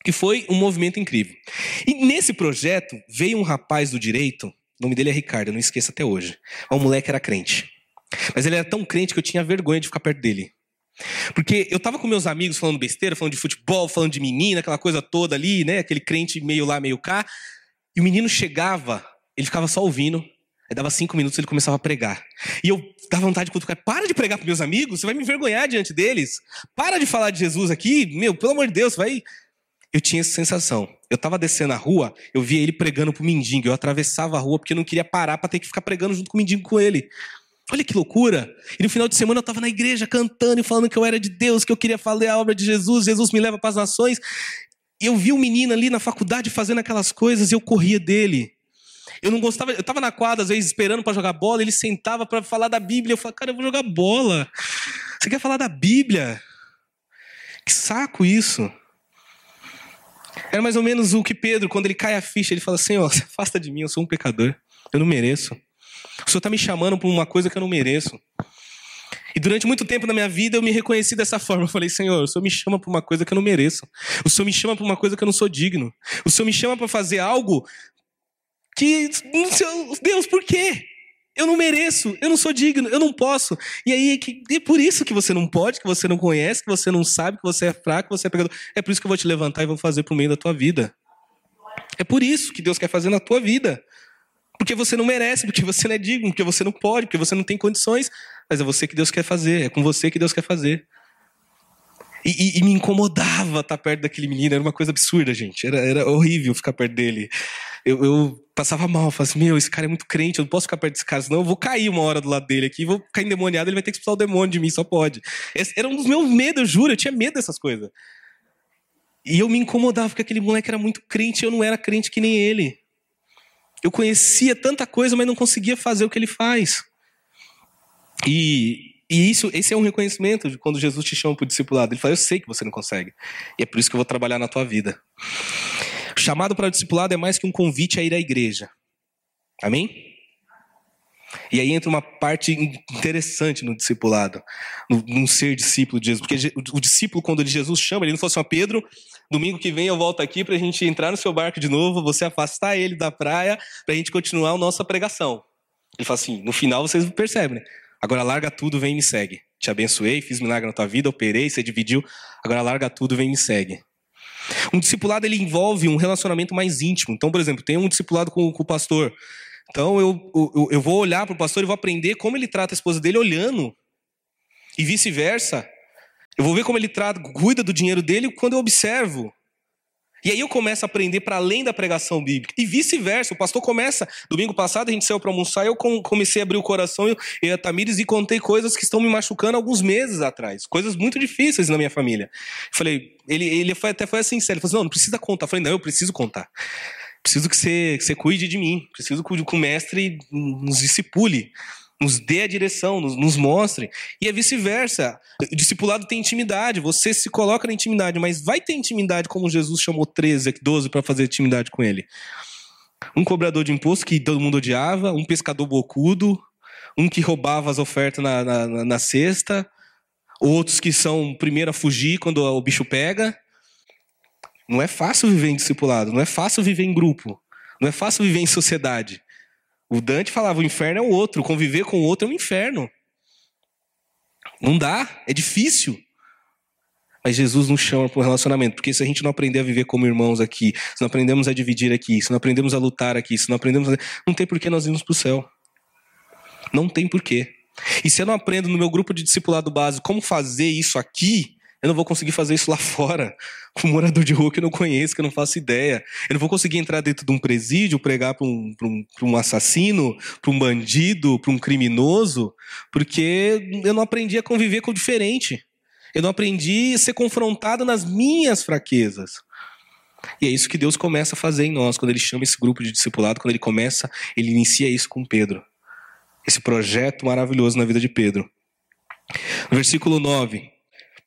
que foi um movimento incrível. E nesse projeto veio um rapaz do direito, o nome dele é Ricardo, eu não esqueço até hoje. O moleque era crente. Mas ele era tão crente que eu tinha vergonha de ficar perto dele. Porque eu tava com meus amigos falando besteira, falando de futebol, falando de menina, aquela coisa toda ali, né? Aquele crente meio lá, meio cá. E o menino chegava, ele ficava só ouvindo. Aí dava cinco minutos ele começava a pregar. E eu dava vontade de cutucar. Para de pregar para meus amigos, você vai me envergonhar diante deles. Para de falar de Jesus aqui. Meu, pelo amor de Deus, vai eu tinha essa sensação. Eu estava descendo a rua, eu via ele pregando pro mendigo. Eu atravessava a rua porque eu não queria parar para ter que ficar pregando junto com o mendigo com ele. Olha que loucura! E no final de semana eu estava na igreja cantando e falando que eu era de Deus, que eu queria fazer a obra de Jesus, Jesus me leva para as nações. E eu vi um menino ali na faculdade fazendo aquelas coisas e eu corria dele. Eu não gostava, eu estava na quadra às vezes esperando para jogar bola, ele sentava para falar da Bíblia. Eu falava, cara, eu vou jogar bola. Você quer falar da Bíblia? Que saco isso! Era mais ou menos o que Pedro, quando ele cai a ficha, ele fala: Senhor, se afasta de mim, eu sou um pecador. Eu não mereço. O Senhor está me chamando por uma coisa que eu não mereço. E durante muito tempo na minha vida eu me reconheci dessa forma. Eu falei, Senhor, o Senhor me chama por uma coisa que eu não mereço. O Senhor me chama por uma coisa que eu não sou digno. O Senhor me chama para fazer algo que. Deus, por quê? Eu não mereço, eu não sou digno, eu não posso. E aí é por isso que você não pode, que você não conhece, que você não sabe, que você é fraco, que você é pecador. É por isso que eu vou te levantar e vou fazer por meio da tua vida. É por isso que Deus quer fazer na tua vida. Porque você não merece, porque você não é digno, porque você não pode, porque você não tem condições. Mas é você que Deus quer fazer, é com você que Deus quer fazer. E, e, e me incomodava estar perto daquele menino, era uma coisa absurda, gente. Era, era horrível ficar perto dele. Eu, eu passava mal, falava assim: Meu, esse cara é muito crente, eu não posso ficar perto desse cara, senão eu vou cair uma hora do lado dele aqui, vou ficar endemoniado, ele vai ter que expulsar o demônio de mim, só pode. Esse era um dos meus medos, eu juro, eu tinha medo dessas coisas. E eu me incomodava porque aquele moleque era muito crente eu não era crente que nem ele. Eu conhecia tanta coisa, mas não conseguia fazer o que ele faz. E, e isso, esse é um reconhecimento de quando Jesus te chama para o discipulado. Ele fala: Eu sei que você não consegue. E é por isso que eu vou trabalhar na tua vida. Chamado para o discipulado é mais que um convite a ir à igreja. Amém? E aí entra uma parte interessante no discipulado, no, ser discípulo de Jesus. Porque o, discípulo, quando Jesus chama, ele não fala assim: Pedro, domingo que vem eu volto aqui para a gente entrar no seu barco de novo, você afastar ele da praia, para a gente continuar a nossa pregação. Ele fala assim: no final vocês percebem, né? Agora larga tudo, vem e me segue. Te abençoei, fiz milagre na tua vida, operei, você dividiu. Agora larga tudo, vem e me segue. Um discipulado ele envolve um relacionamento mais íntimo. Então, por exemplo, tem um discipulado com, com o pastor. Então eu, eu, eu vou olhar para o pastor e vou aprender como ele trata a esposa dele olhando. E vice-versa. Eu vou ver como ele trata, cuida do dinheiro dele quando eu observo. E aí eu começo a aprender para além da pregação bíblica. E vice-versa. O pastor começa. Domingo passado a gente saiu para almoçar e eu comecei a abrir o coração e a Tamires e contei coisas que estão me machucando alguns meses atrás. Coisas muito difíceis na minha família. Falei, ele, ele foi, até foi assim, sério. Ele falou assim, não, não precisa contar. Eu falei, não, eu preciso contar. Preciso que você, que você cuide de mim. Preciso que o mestre nos discipule nos dê a direção, nos, nos mostre. E é vice-versa. O discipulado tem intimidade, você se coloca na intimidade, mas vai ter intimidade como Jesus chamou 13, 12 para fazer intimidade com ele. Um cobrador de imposto que todo mundo odiava, um pescador bocudo, um que roubava as ofertas na, na, na cesta, outros que são primeiro a fugir quando o bicho pega. Não é fácil viver em discipulado, não é fácil viver em grupo, não é fácil viver em sociedade. O Dante falava: o inferno é o outro, conviver com o outro é um inferno. Não dá, é difícil. Mas Jesus nos chama para um relacionamento, porque se a gente não aprender a viver como irmãos aqui, se não aprendemos a dividir aqui, se não aprendemos a lutar aqui, se não aprendemos a... Não tem por que nós irmos para o céu. Não tem porquê. E se eu não aprendo no meu grupo de discipulado básico como fazer isso aqui, eu não vou conseguir fazer isso lá fora. Com um morador de rua que eu não conheço, que eu não faço ideia. Eu não vou conseguir entrar dentro de um presídio, pregar para um, um, um assassino, para um bandido, para um criminoso, porque eu não aprendi a conviver com o diferente. Eu não aprendi a ser confrontado nas minhas fraquezas. E é isso que Deus começa a fazer em nós, quando Ele chama esse grupo de discipulado, quando Ele começa, Ele inicia isso com Pedro. Esse projeto maravilhoso na vida de Pedro. Versículo 9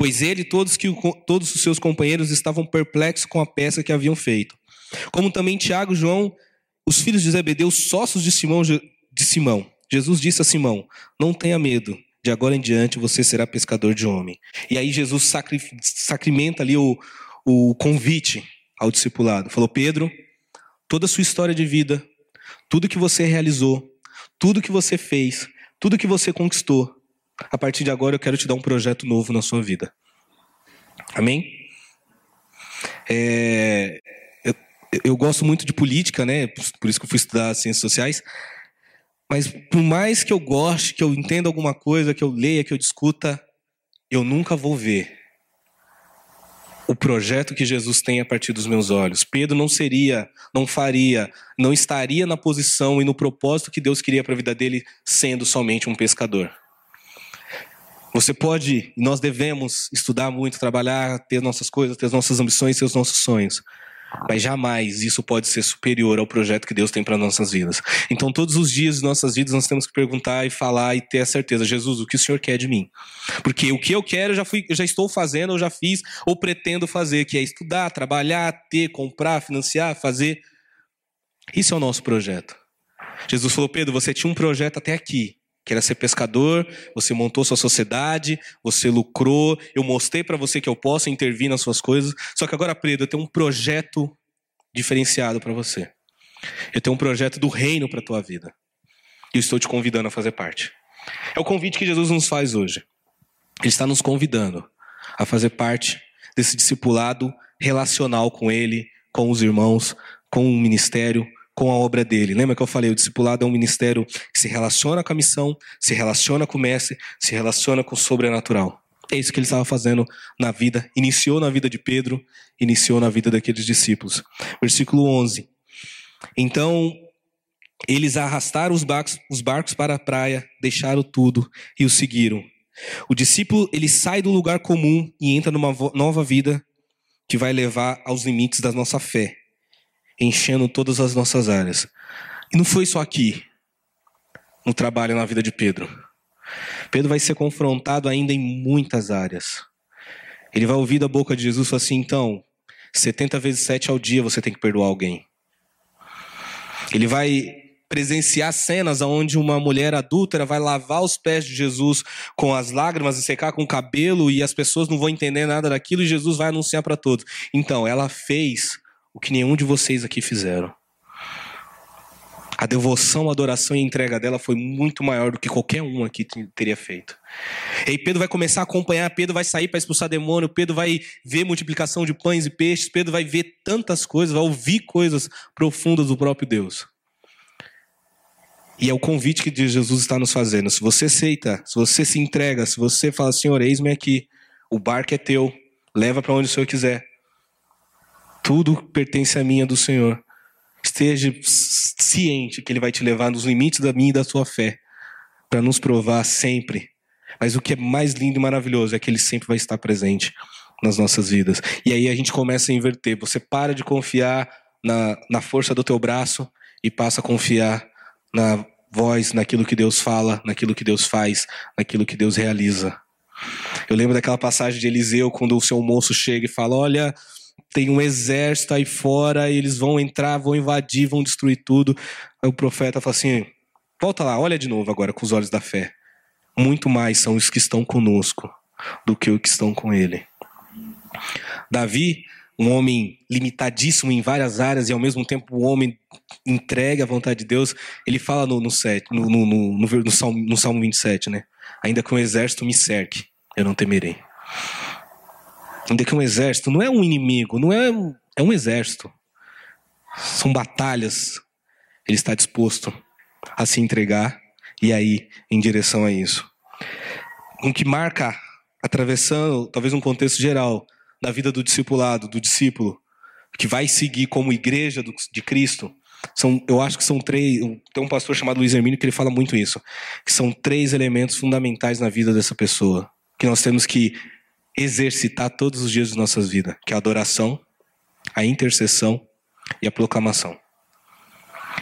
pois ele e todos, que, todos os seus companheiros estavam perplexos com a peça que haviam feito. Como também Tiago João, os filhos de Zebedeu, sócios de Simão, de Simão. Jesus disse a Simão: Não tenha medo, de agora em diante você será pescador de homem. E aí Jesus sacri, sacramenta ali o, o convite ao discipulado. Falou: Pedro, toda a sua história de vida, tudo que você realizou, tudo que você fez, tudo que você conquistou, a partir de agora eu quero te dar um projeto novo na sua vida. Amém? É, eu, eu, gosto muito de política, né? Por isso que eu fui estudar ciências sociais. Mas por mais que eu goste, que eu entenda alguma coisa, que eu leia, que eu discuta, eu nunca vou ver o projeto que Jesus tem a partir dos meus olhos. Pedro não seria, não faria, não estaria na posição e no propósito que Deus queria para a vida dele sendo somente um pescador. Você pode, nós devemos estudar muito, trabalhar, ter nossas coisas, ter nossas ambições, ter os nossos sonhos. Mas jamais isso pode ser superior ao projeto que Deus tem para nossas vidas. Então, todos os dias de nossas vidas, nós temos que perguntar e falar e ter a certeza: Jesus, o que o Senhor quer de mim? Porque o que eu quero, eu já, fui, eu já estou fazendo, eu já fiz, ou pretendo fazer, que é estudar, trabalhar, ter, comprar, financiar, fazer. Isso é o nosso projeto. Jesus falou: Pedro, você tinha um projeto até aqui que era ser pescador, você montou sua sociedade, você lucrou, eu mostrei para você que eu posso intervir nas suas coisas. Só que agora, Pedro, eu tenho um projeto diferenciado para você. Eu tenho um projeto do reino para tua vida. E eu estou te convidando a fazer parte. É o convite que Jesus nos faz hoje. Ele está nos convidando a fazer parte desse discipulado relacional com ele, com os irmãos, com o ministério, com a obra dele. Lembra que eu falei, o discipulado é um ministério que se relaciona com a missão, se relaciona com o mestre, se relaciona com o sobrenatural. É isso que ele estava fazendo na vida, iniciou na vida de Pedro, iniciou na vida daqueles discípulos. Versículo 11. Então, eles arrastaram os barcos, os barcos para a praia, deixaram tudo e o seguiram. O discípulo, ele sai do lugar comum e entra numa nova vida que vai levar aos limites da nossa fé, enchendo todas as nossas áreas. E não foi só aqui, no trabalho na vida de Pedro. Pedro vai ser confrontado ainda em muitas áreas. Ele vai ouvir da boca de Jesus assim, então, 70 vezes 7 ao dia você tem que perdoar alguém. Ele vai presenciar cenas onde uma mulher adúltera vai lavar os pés de Jesus com as lágrimas e secar com o cabelo e as pessoas não vão entender nada daquilo e Jesus vai anunciar para todos. Então, ela fez o que nenhum de vocês aqui fizeram. A devoção, a adoração e a entrega dela foi muito maior do que qualquer um aqui teria feito. E aí Pedro vai começar a acompanhar, Pedro vai sair para expulsar demônio, Pedro vai ver multiplicação de pães e peixes, Pedro vai ver tantas coisas, vai ouvir coisas profundas do próprio Deus. E é o convite que Jesus está nos fazendo. Se você aceita, se você se entrega, se você fala, Senhor, eis-me aqui, o barco é teu, leva para onde o Senhor quiser. Tudo pertence a é do Senhor. Esteja ciente que Ele vai te levar nos limites da minha e da sua fé, para nos provar sempre. Mas o que é mais lindo e maravilhoso é que Ele sempre vai estar presente nas nossas vidas. E aí a gente começa a inverter. Você para de confiar na, na força do teu braço e passa a confiar na voz, naquilo que Deus fala, naquilo que Deus faz, naquilo que Deus realiza. Eu lembro daquela passagem de Eliseu, quando o seu moço chega e fala: Olha, tem um exército aí fora, e eles vão entrar, vão invadir, vão destruir tudo. Aí o profeta fala assim: volta lá, olha de novo agora com os olhos da fé. Muito mais são os que estão conosco do que os que estão com ele. Davi, um homem limitadíssimo em várias áreas e ao mesmo tempo um homem entregue à vontade de Deus, ele fala no, no, set, no, no, no, no, Salmo, no Salmo 27, né? Ainda que um exército me cerque, eu não temerei. Ainda que um exército não é um inimigo, não é, é um exército. São batalhas. Ele está disposto a se entregar e aí em direção a isso. O que marca, atravessando talvez um contexto geral da vida do discipulado, do discípulo, que vai seguir como igreja de Cristo, são, eu acho que são três. Tem um pastor chamado Luiz Hermínio que ele fala muito isso. Que são três elementos fundamentais na vida dessa pessoa. Que nós temos que exercitar todos os dias de nossas vidas, que é a adoração, a intercessão e a proclamação.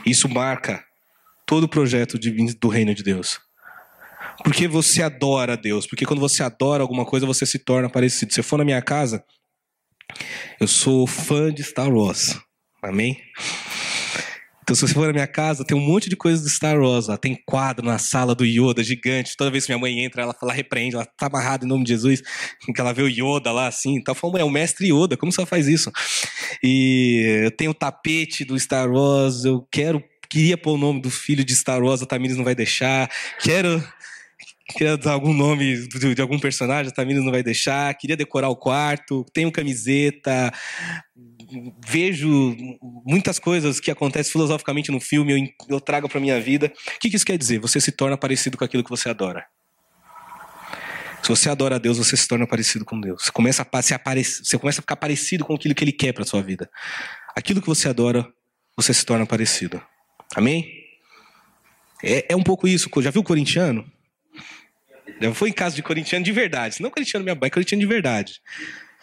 Isso marca todo o projeto de, do reino de Deus. Porque você adora Deus, porque quando você adora alguma coisa, você se torna parecido. Se eu for na minha casa, eu sou fã de Star Wars. Amém? Então, se você for na minha casa, tem um monte de coisas do Star Wars. Tem quadro na sala do Yoda gigante. Toda vez que minha mãe entra, ela fala, repreende, ela tá amarrada em nome de Jesus. Que ela vê o Yoda lá assim. Então, falando, é o mestre Yoda, como você faz isso? E eu tenho o tapete do Star Wars, eu quero, queria pôr o nome do filho de Star Wars, a Tamires não vai deixar. Quero queria dar algum nome de, de, algum personagem, a Tamires não vai deixar. Queria decorar o quarto, tenho camiseta, vejo muitas coisas que acontecem filosoficamente no filme, eu, eu trago para minha vida. O que, que isso quer dizer? Você se torna parecido com aquilo que você adora. Se você adora a Deus, você se torna parecido com Deus. Você começa a, se aparecer, você começa a ficar parecido com aquilo que Ele quer para sua vida. Aquilo que você adora, você se torna parecido. Amém? É, é um pouco isso. Já viu o corintiano? Foi em casa de corintiano de verdade. Não corintiano minha mãe, é corintiano de verdade.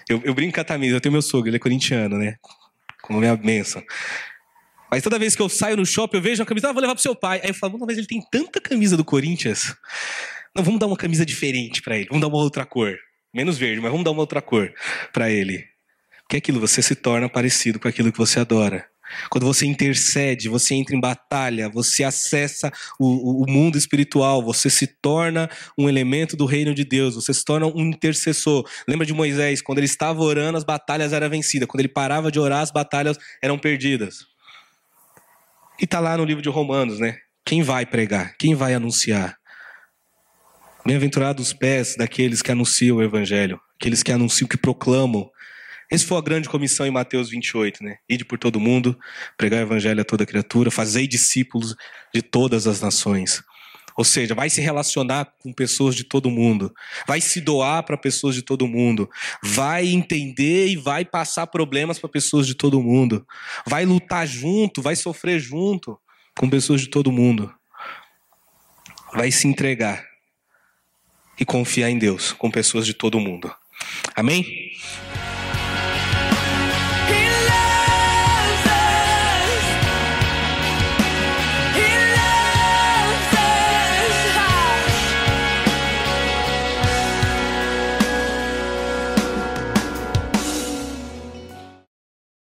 Eu, eu brinco com a Tamisa, eu tenho meu sogro, ele é corintiano, né? Como minha bênção. Mas toda vez que eu saio no shopping, eu vejo uma camisa, ah, vou levar pro seu pai. Aí eu falo, mas ele tem tanta camisa do Corinthians. Não, vamos dar uma camisa diferente para ele. Vamos dar uma outra cor. Menos verde, mas vamos dar uma outra cor para ele. Porque aquilo, você se torna parecido com aquilo que você adora. Quando você intercede, você entra em batalha, você acessa o, o, mundo espiritual, você se torna um elemento do reino de Deus, você se torna um intercessor. Lembra de Moisés, quando ele estava orando, as batalhas eram vencidas, quando ele parava de orar, as batalhas eram perdidas. E está lá no livro de Romanos, né? Quem vai pregar? Quem vai anunciar? Bem-aventurados os pés daqueles que anunciam o evangelho, aqueles que anunciam, que proclamam Esse foi a grande comissão em Mateus 28, né? Ide por todo mundo, pregar o evangelho a toda criatura, fazei discípulos de todas as nações. Ou seja, vai se relacionar com pessoas de todo mundo, vai se doar para pessoas de todo mundo, vai entender e vai passar problemas para pessoas de todo mundo, vai lutar junto, vai sofrer junto com pessoas de todo mundo, vai se entregar e confiar em Deus com pessoas de todo mundo. Amém?